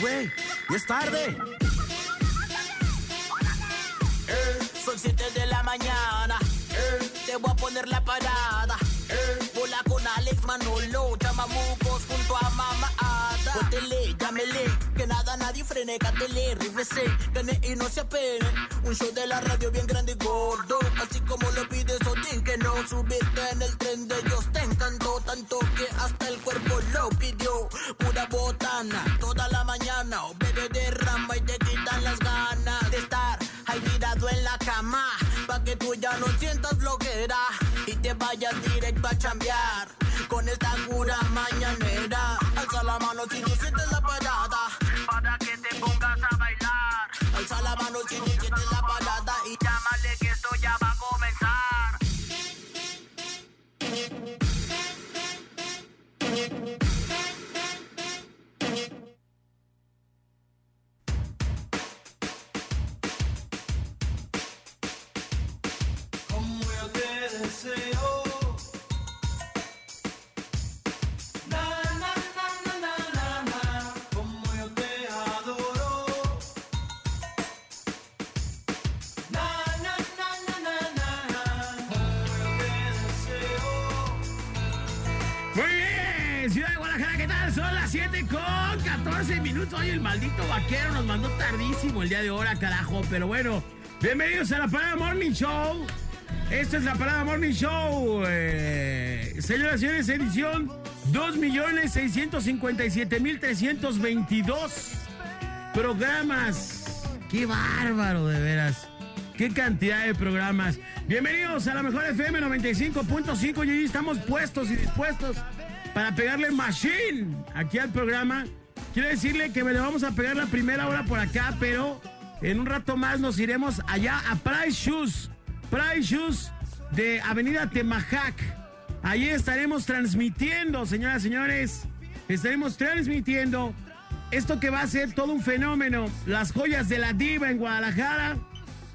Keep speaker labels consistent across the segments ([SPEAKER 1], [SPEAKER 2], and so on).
[SPEAKER 1] güey. Y es tarde.
[SPEAKER 2] Son 7 de la mañana. Te voy a poner la parada. Bola con Alex Manolo, chamamucos junto a Mama Ada. Pótele, llámele, que nada nadie frene, cátele, rífese, gane y no se apene. Un show de la radio bien grande y gordo, así como lo pide Odín, que no subiste en el tren de ellos. Te encantó tanto que hasta el cuerpo lo pidió. Pura botana, toda la mañana, o bebé derrama y te quitan las ganas de estar ahí tirado en la cama, pa' que tú ya no sientas flojera y te vayas directo a chambear con esta cura mañanera. Alza la mano si tú sientes la parada, para que te pongas a bailar. Alza la mano si tú sientes la parada y llámale que
[SPEAKER 3] minutos. Oye, el maldito vaquero nos mandó tardísimo el día de hora, carajo. Pero bueno, bienvenidos a la Parada Morning Show. Esta es la Parada Morning Show. Eh, señoras y señores, edición 2.657.322 programas. Qué bárbaro, de veras. Qué cantidad de programas. Bienvenidos a la mejor FM 95.5 y hoy estamos puestos y dispuestos para pegarle machine aquí al programa. Quiero decirle que me le vamos a pegar la primera hora por acá, pero en un rato más nos iremos allá a Price Shoes. Price Shoes de Avenida Temajac. Ahí estaremos transmitiendo, señoras y señores. Estaremos transmitiendo esto que va a ser todo un fenómeno. Las joyas de la diva en Guadalajara.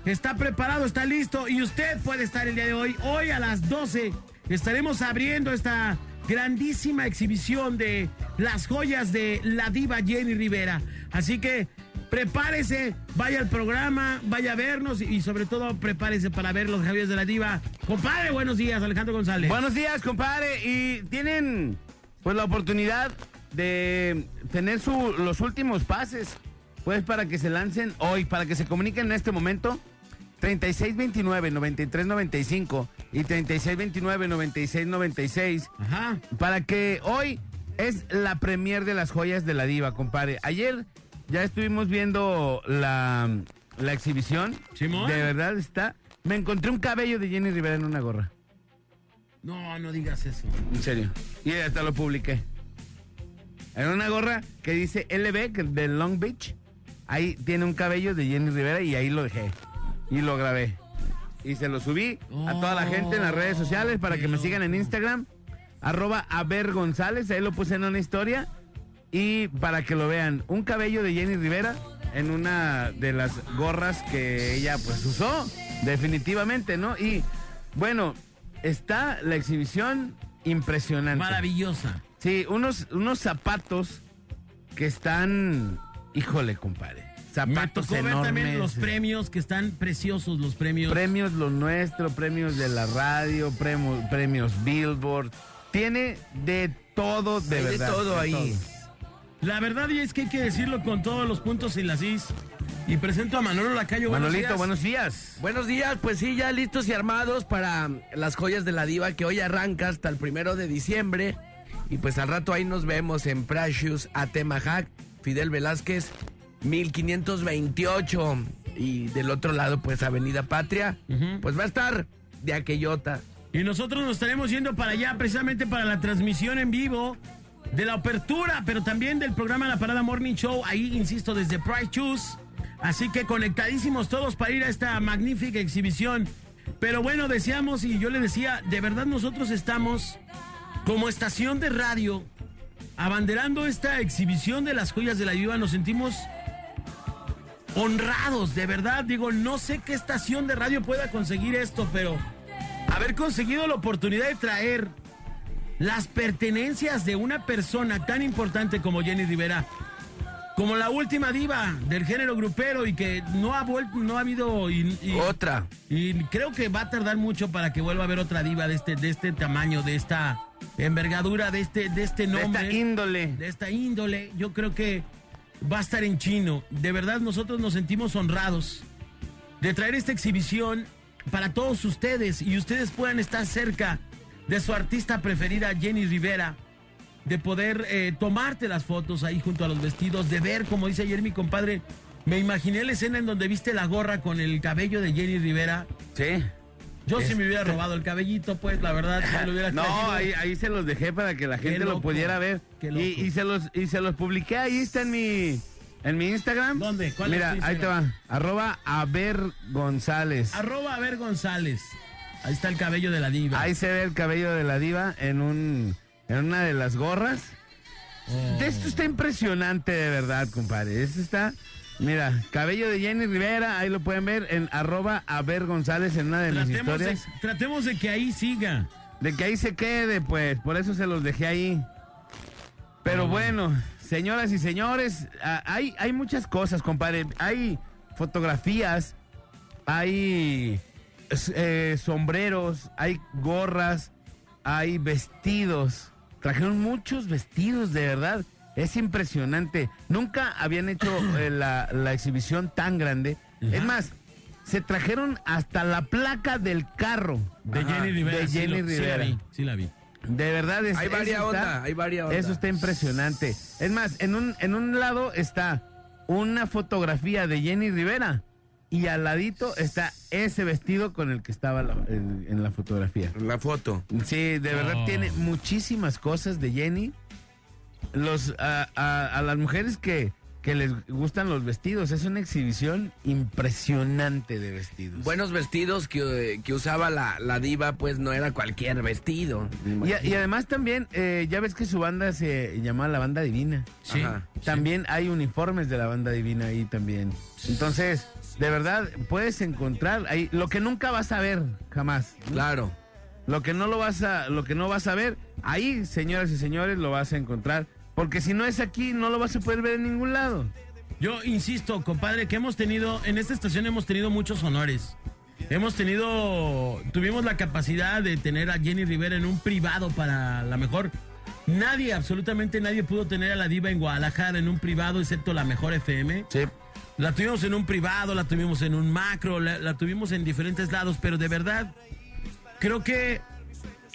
[SPEAKER 3] Está preparado, está listo y usted puede estar el día de hoy. Hoy a las 12 estaremos abriendo esta grandísima exhibición de las joyas de la diva Jenny Rivera. Así que prepárese, vaya al programa, vaya a vernos y sobre todo prepárese para ver los joyas de la diva. Compadre, buenos días, Alejandro González.
[SPEAKER 4] Buenos días, compadre. Y tienen pues la oportunidad de tener su, los últimos pases, pues para que se lancen hoy, para que se comuniquen en este momento. 3629-9395 y 3629-9696
[SPEAKER 3] Ajá.
[SPEAKER 4] para que hoy es la premier de las joyas de la diva, compadre. Ayer ya estuvimos viendo la, la exhibición.
[SPEAKER 3] Simón.
[SPEAKER 4] De verdad está. Me encontré un cabello de Jenny Rivera en una gorra.
[SPEAKER 3] No, no digas eso.
[SPEAKER 4] En serio. Y hasta lo publiqué. En una gorra que dice LB, de Long Beach. Ahí tiene un cabello de Jenny Rivera y ahí lo dejé. Y lo grabé. Y se lo subí a toda la gente en las redes sociales para que me sigan en Instagram. Arroba Aver González. Ahí lo puse en una historia. Y para que lo vean, un cabello de Jenny Rivera en una de las gorras que ella pues usó. Definitivamente, ¿no? Y bueno, está la exhibición impresionante.
[SPEAKER 3] Maravillosa.
[SPEAKER 4] Sí, unos, unos zapatos que están, híjole, compadre.
[SPEAKER 3] Me
[SPEAKER 4] Zapatos
[SPEAKER 3] tocó ver
[SPEAKER 4] enormes.
[SPEAKER 3] también los premios que están preciosos, los premios.
[SPEAKER 4] Premios lo nuestro, premios de la radio, premios, premios Billboard. Tiene de todo, de
[SPEAKER 1] Hay de
[SPEAKER 4] verdad.
[SPEAKER 1] todo ahí.
[SPEAKER 3] La verdad y es que hay que decirlo con todos los puntos y las is. Y presento a Manolo Lacayo. buenos
[SPEAKER 4] Manolito,
[SPEAKER 3] días.
[SPEAKER 4] buenos días.
[SPEAKER 1] Buenos días, pues sí, ya listos y armados para las joyas de la diva que hoy arranca hasta el primero de diciembre. Y pues al rato ahí nos vemos en Precious, Atemajac, Fidel Velázquez, 1528. Y del otro lado, pues Avenida Patria, pues va a estar de aquellota.
[SPEAKER 3] Y nosotros nos estaremos yendo para allá precisamente para la transmisión en vivo de la apertura, pero también del programa La Parada Morning Show. Ahí, insisto, desde Price Choose. Así que conectadísimos todos para ir a esta magnífica exhibición. Pero bueno, decíamos y yo le decía, de verdad nosotros estamos como estación de radio abanderando esta exhibición de las joyas de la diva. Nos sentimos honrados, de verdad. Digo, no sé qué estación de radio pueda conseguir esto, pero haber conseguido la oportunidad de traer las pertenencias de una persona tan importante como Jenny Rivera como la última diva del género grupero y que no ha vuelto, no ha habido y, y-
[SPEAKER 1] Otra.
[SPEAKER 3] y creo que va a tardar mucho para que vuelva a haber otra diva de este, de este tamaño, de esta envergadura, de este, de este
[SPEAKER 4] De
[SPEAKER 3] nombre,
[SPEAKER 4] esta índole.
[SPEAKER 3] de esta índole. Yo creo que va a estar en chino. De verdad, nosotros nos sentimos honrados de traer esta exhibición para todos ustedes y ustedes puedan estar cerca de su artista preferida, Jenny Rivera, de poder eh, tomarte las fotos ahí junto a los vestidos, de ver, como dice ayer mi compadre, me imaginé la escena en donde viste la gorra con el cabello de Jenny Rivera.
[SPEAKER 4] Sí.
[SPEAKER 3] Yo si me hubiera robado el cabellito, pues la verdad, me lo hubiera
[SPEAKER 4] No,
[SPEAKER 3] traído.
[SPEAKER 4] ahí, ahí se los dejé para que la gente lo pudiera ver. Y, se los y se los publiqué, ahí está en mi en mi Instagram.
[SPEAKER 3] ¿Dónde? ¿Cuál es
[SPEAKER 4] Mira,
[SPEAKER 3] tu
[SPEAKER 4] ahí te va. Arroba Aver González.
[SPEAKER 3] Arroba a ver González. Ahí está el cabello de la diva.
[SPEAKER 4] Ahí se ve el cabello de la diva en un en una de las gorras.
[SPEAKER 3] Oh.
[SPEAKER 4] Esto está impresionante de verdad, compadre. Esto está, mira, cabello de Jenny Rivera, ahí lo pueden ver en arroba Aver González en una de mis
[SPEAKER 3] Tratemos de,
[SPEAKER 4] historias.
[SPEAKER 3] tratemos de que ahí siga.
[SPEAKER 4] De que ahí se quede, pues, por eso se los dejé ahí. Pero bueno, señoras y señores, ah, hay, hay muchas cosas, compadre. Hay fotografías, hay eh, sombreros, hay gorras, hay vestidos. Trajeron muchos vestidos, de verdad. Es impresionante. Nunca habían hecho eh, la, la exhibición tan grande. Es más, se trajeron hasta la placa del carro.
[SPEAKER 3] De
[SPEAKER 4] Ajá,
[SPEAKER 3] Jenny Rivera.
[SPEAKER 4] de
[SPEAKER 3] sí
[SPEAKER 4] Jenny
[SPEAKER 3] sí
[SPEAKER 4] Rivera.
[SPEAKER 3] la vi, sí la vi.
[SPEAKER 4] De verdad, es,
[SPEAKER 1] Hay varias
[SPEAKER 4] eso está-
[SPEAKER 1] onda, hay varias onda.
[SPEAKER 4] Eso está impresionante. Es más, en un, en un lado está una fotografía de Jenny Rivera y al ladito está ese vestido con el que estaba la- en, en la fotografía.
[SPEAKER 1] La foto.
[SPEAKER 4] Sí, de verdad
[SPEAKER 3] Oh.
[SPEAKER 4] tiene muchísimas cosas de Jenny. Los, a, a- a las mujeres que, que les gustan los vestidos, es una exhibición impresionante de vestidos.
[SPEAKER 1] Buenos vestidos que, que usaba la, la diva, pues no era cualquier vestido.
[SPEAKER 4] Y, a- y además también, eh, ya ves que su banda se llama La Banda Divina.
[SPEAKER 3] Sí.
[SPEAKER 1] Ajá.
[SPEAKER 4] También hay uniformes de la banda divina ahí también. Entonces, de verdad, puedes encontrar ahí lo que nunca vas a ver jamás.
[SPEAKER 1] Claro.
[SPEAKER 4] Lo que no lo vas a, lo que no vas a ver, ahí, señoras y señores, lo vas a encontrar. Porque si no es aquí, no lo vas a poder ver en ningún lado.
[SPEAKER 3] Yo insisto, compadre, que hemos tenido, en esta estación hemos tenido muchos honores. Hemos tenido, tuvimos la capacidad de tener a Jenny Rivera en un privado para la mejor. Nadie, absolutamente nadie pudo tener a la diva en Guadalajara en un privado, excepto la mejor FM.
[SPEAKER 4] Sí.
[SPEAKER 3] La tuvimos en un privado, la tuvimos en un macro, la, la tuvimos en diferentes lados, pero de verdad, creo que,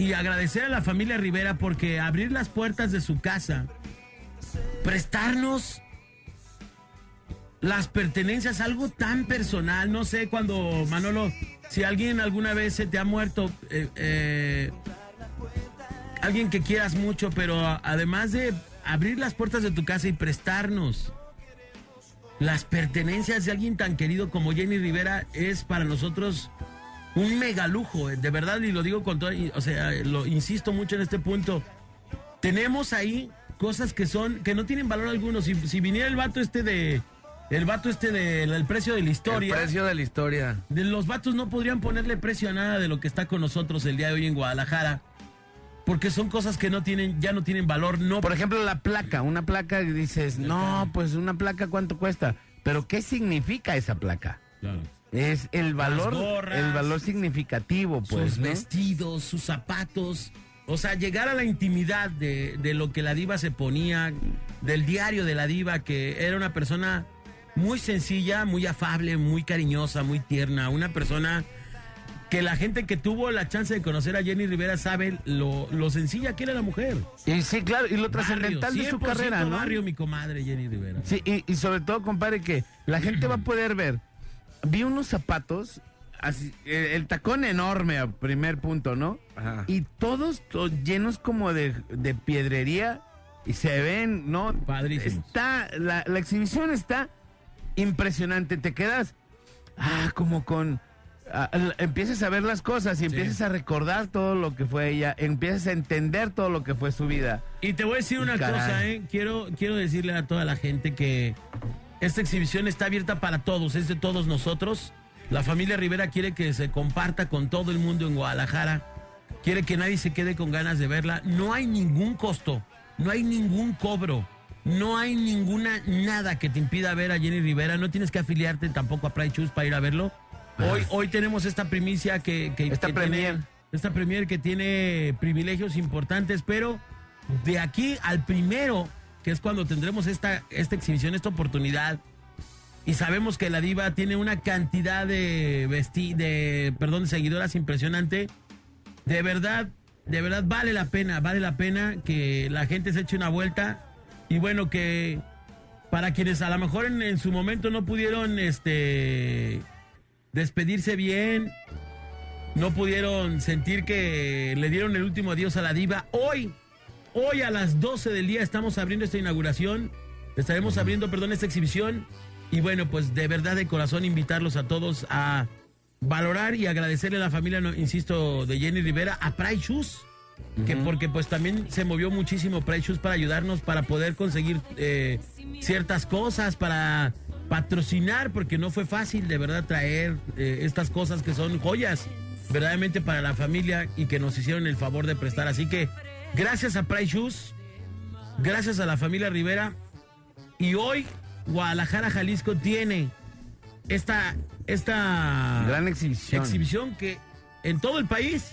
[SPEAKER 3] y agradecer a la familia Rivera porque abrir las puertas de su casa, prestarnos las pertenencias, algo tan personal, no sé cuando, Manolo, si alguien alguna vez se te ha muerto, eh, eh, alguien que quieras mucho, pero además de abrir las puertas de tu casa y prestarnos las pertenencias de alguien tan querido como Jenny Rivera es para nosotros un mega lujo, eh, de verdad, y lo digo con todo, y- o sea, lo insisto mucho en este punto. Tenemos ahí cosas que son, que no tienen valor alguno. Si, si viniera el vato este de, el vato este del el precio de la historia,
[SPEAKER 1] El precio de la historia.
[SPEAKER 3] de los vatos no podrían ponerle precio a nada de lo que está con nosotros el día de hoy en Guadalajara. Porque son cosas que no tienen, ya no tienen valor, no
[SPEAKER 4] Por ejemplo, la placa, una placa dices, no, pues una placa cuánto cuesta. Pero ¿qué significa esa placa?
[SPEAKER 3] Claro.
[SPEAKER 4] Es el valor,
[SPEAKER 3] gorras,
[SPEAKER 4] el valor significativo, pues.
[SPEAKER 3] sus
[SPEAKER 4] ¿no?
[SPEAKER 3] vestidos, sus zapatos. O sea, llegar a la intimidad de, de lo que la diva se ponía, del diario de la diva, que era una persona muy sencilla, muy afable, muy cariñosa, muy tierna, una persona que la gente que tuvo la chance de conocer a Jenny Rivera sabe lo, lo sencilla que era la mujer.
[SPEAKER 4] Y sí, claro, y lo
[SPEAKER 3] Barrio,
[SPEAKER 4] trascendental de su
[SPEAKER 3] 100%
[SPEAKER 4] carrera, ¿no?
[SPEAKER 3] barrio, mi comadre Jenny Rivera.
[SPEAKER 4] Sí, y, y sobre todo, compadre, que la gente va a poder ver. Vi unos zapatos, así, el tacón enorme a primer punto, ¿no?
[SPEAKER 1] Ajá.
[SPEAKER 4] Y todos, to- llenos como de, de piedrería y se ven, ¿no?
[SPEAKER 3] Padrísimos.
[SPEAKER 4] Está, la, la exhibición está impresionante. Te quedas, ah, como con... ah, l- empiezas a ver las cosas y empiezas a recordar todo lo que fue ella, empiezas a entender todo lo que fue su vida.
[SPEAKER 3] Y te voy a decir una
[SPEAKER 4] Caray.
[SPEAKER 3] cosa, ¿eh? Quiero, quiero decirle a toda la gente que esta exhibición está abierta para todos, es de todos nosotros. La familia Rivera quiere que se comparta con todo el mundo en Guadalajara. Quiere que nadie se quede con ganas de verla. No hay ningún costo, no hay ningún cobro. No hay ninguna, nada que te impida ver a Jenny Rivera. No tienes que afiliarte tampoco a Pride Shoes para ir a verlo. Hoy, hoy tenemos esta primicia que, que-
[SPEAKER 4] Esta
[SPEAKER 3] que
[SPEAKER 4] premier.
[SPEAKER 3] tiene- esta premier que tiene privilegios importantes, pero de aquí al primero, que es cuando tendremos esta, esta exhibición, esta oportunidad, y sabemos que la diva tiene una cantidad de vesti de perdón, de seguidoras impresionante. De verdad, de verdad vale la pena, vale la pena que la gente se eche una vuelta y bueno que para quienes a lo mejor en, en su momento no pudieron este despedirse bien, no pudieron sentir que le dieron el último adiós a la diva, hoy Hoy a las 12 del día estamos abriendo esta inauguración. Estaremos abriendo, perdón, esta exhibición. Y bueno, pues de verdad de corazón invitarlos a todos a valorar y agradecerle a la familia, no, insisto, de Jenny Rivera, a Pride Shoes. Que porque pues también se movió muchísimo Pride Shoes para ayudarnos, para poder conseguir eh, ciertas cosas, para patrocinar, porque no fue fácil de verdad traer eh, estas cosas que son joyas verdaderamente para la familia y que nos hicieron el favor de prestar. Así que gracias a Price Shoes, gracias a la familia Rivera. Y hoy Guadalajara, Jalisco tiene esta, esta
[SPEAKER 4] Gran exhibición.
[SPEAKER 3] exhibición que en todo el país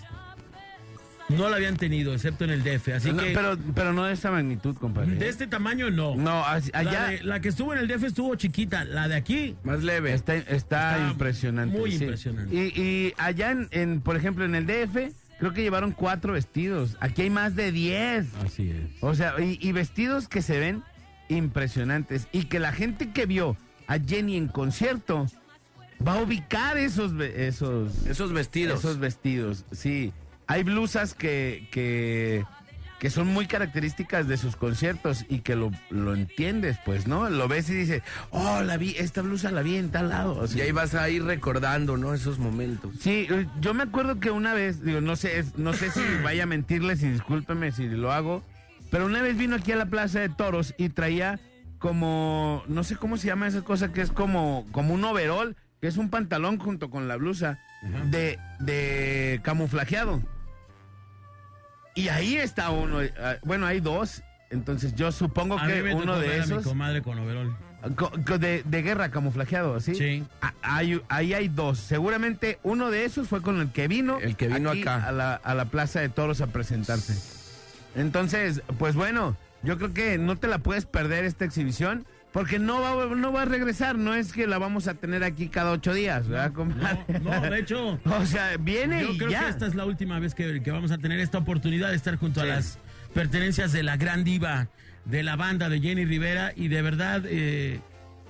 [SPEAKER 3] no la habían tenido, excepto en el DF. Así
[SPEAKER 4] No,
[SPEAKER 3] que
[SPEAKER 4] pero, pero no de esta magnitud, compadre.
[SPEAKER 3] de este tamaño no.
[SPEAKER 4] No, así-
[SPEAKER 3] La,
[SPEAKER 4] allá
[SPEAKER 3] de- la que estuvo en el DF estuvo chiquita, la de aquí
[SPEAKER 1] Más leve.
[SPEAKER 4] está, está,
[SPEAKER 3] Está
[SPEAKER 4] impresionante.
[SPEAKER 3] muy
[SPEAKER 4] sí.
[SPEAKER 3] impresionante.
[SPEAKER 4] Y, y allá, en, en, por ejemplo, en el DF, creo que llevaron cuatro vestidos. Aquí hay más de diez.
[SPEAKER 3] Así es.
[SPEAKER 4] O sea, y, y vestidos que se ven impresionantes. Y que la gente que vio a Jenny en concierto va a ubicar esos, esos,
[SPEAKER 1] Esos vestidos.
[SPEAKER 4] esos vestidos. Sí, hay blusas que, que, que son muy características de sus conciertos y que lo, lo entiendes, pues, ¿no? Lo ves y dices, oh, la vi, esta blusa la vi en tal lado. O sea,
[SPEAKER 1] Y ahí vas a ir recordando, ¿no? Esos momentos.
[SPEAKER 4] Sí, eh, yo me acuerdo que una vez, digo, no sé, no sé si vaya a mentirles y discúlpeme si lo hago, pero una vez vino aquí a la Plaza de Toros y traía como, no sé cómo se llama esa cosa que es como, como un overol, que es un pantalón junto con la blusa de, de camuflajeado. Y ahí está uno, eh, ah, bueno, hay dos, entonces yo supongo
[SPEAKER 3] A mí
[SPEAKER 4] que
[SPEAKER 3] me
[SPEAKER 4] uno
[SPEAKER 3] tocó
[SPEAKER 4] de
[SPEAKER 3] ver a mi
[SPEAKER 4] esos,
[SPEAKER 3] comadre con overol.
[SPEAKER 4] co- de, de guerra camuflajeado, ¿sí?
[SPEAKER 3] Sí.
[SPEAKER 4] Ah, hay- ahí hay dos. Seguramente uno de esos fue con el que vino.
[SPEAKER 1] El que vino
[SPEAKER 4] aquí
[SPEAKER 1] acá.
[SPEAKER 4] A la, a la Plaza de Toros a presentarse. Entonces, pues bueno, yo creo que no te la puedes perder esta exhibición. Porque no va, no va a regresar, no es que la vamos a tener aquí cada ocho días, ¿verdad, compadre?
[SPEAKER 3] No, no, de hecho,
[SPEAKER 4] O sea, viene
[SPEAKER 3] yo
[SPEAKER 4] y
[SPEAKER 3] creo
[SPEAKER 4] ya.
[SPEAKER 3] que esta es la última vez que, que vamos a tener esta oportunidad de estar junto a las pertenencias de la gran diva de la banda de Jenny Rivera y de verdad, eh,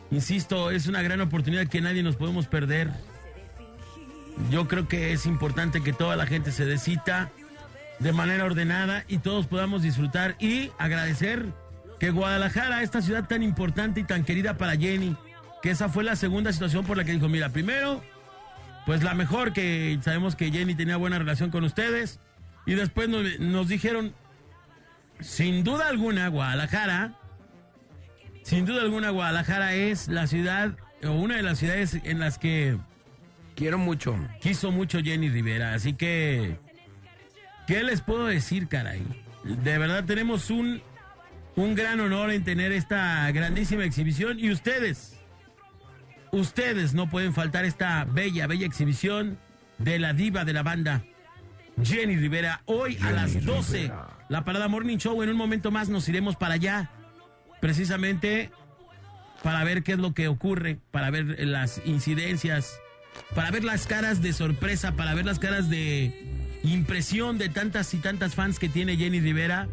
[SPEAKER 3] insisto, es una gran oportunidad que nadie nos podemos perder. Yo creo que es importante que toda la gente se dé cita de manera ordenada y todos podamos disfrutar y agradecer que Guadalajara, esta ciudad tan importante y tan querida para Jenny, que esa fue la segunda situación por la que dijo, mira, primero, pues la mejor, que sabemos que Jenny tenía buena relación con ustedes, y después nos, nos dijeron, sin duda alguna, Guadalajara, sin duda alguna, Guadalajara es la ciudad, o una de las ciudades en las que
[SPEAKER 1] Quiero mucho.
[SPEAKER 3] quiso mucho Jenny Rivera. Así que, ¿qué les puedo decir, caray? De verdad tenemos un, un gran honor en tener esta grandísima exhibición y ustedes, ustedes no pueden faltar esta bella, bella exhibición de la diva de la banda. Jenny Rivera, hoy a las 12, la Parada Morning Show, en un momento más nos iremos para allá, precisamente para ver qué es lo que ocurre, para ver las incidencias, para ver las caras de sorpresa, para ver las caras de impresión de tantas y tantas fans que tiene Jenny Rivera.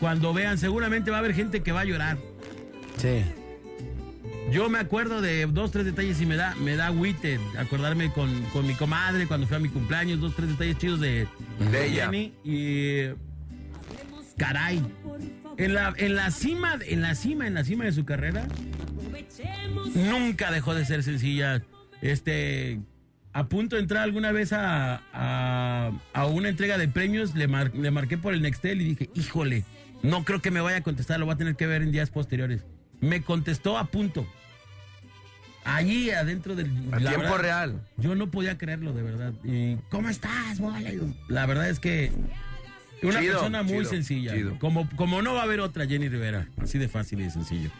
[SPEAKER 3] Cuando vean, seguramente va a haber gente que va a llorar.
[SPEAKER 4] Sí.
[SPEAKER 3] Yo me acuerdo de dos, tres detalles y me da, me da agüite acordarme con, con mi comadre cuando fue a mi cumpleaños, dos, tres detalles chidos de,
[SPEAKER 1] De ella.
[SPEAKER 3] Jenny y caray. En la, en la cima, en la cima, en la cima de su carrera, nunca dejó de ser sencilla. Este, a punto de entrar alguna vez a, a, a una entrega de premios, le, mar- le marqué por el Nextel y dije, híjole, no creo que me vaya a contestar, lo voy a tener que ver en días posteriores. Me contestó a punto. Allí adentro del...
[SPEAKER 1] A tiempo
[SPEAKER 3] verdad,
[SPEAKER 1] real.
[SPEAKER 3] Yo no podía creerlo, de verdad. Y, ¿Cómo estás, bola? La verdad es que Una
[SPEAKER 1] Chido,
[SPEAKER 3] persona muy
[SPEAKER 1] chido,
[SPEAKER 3] sencilla.
[SPEAKER 1] chido.
[SPEAKER 3] Como, como no va a haber otra Jenny Rivera. Así de fácil y de sencillo.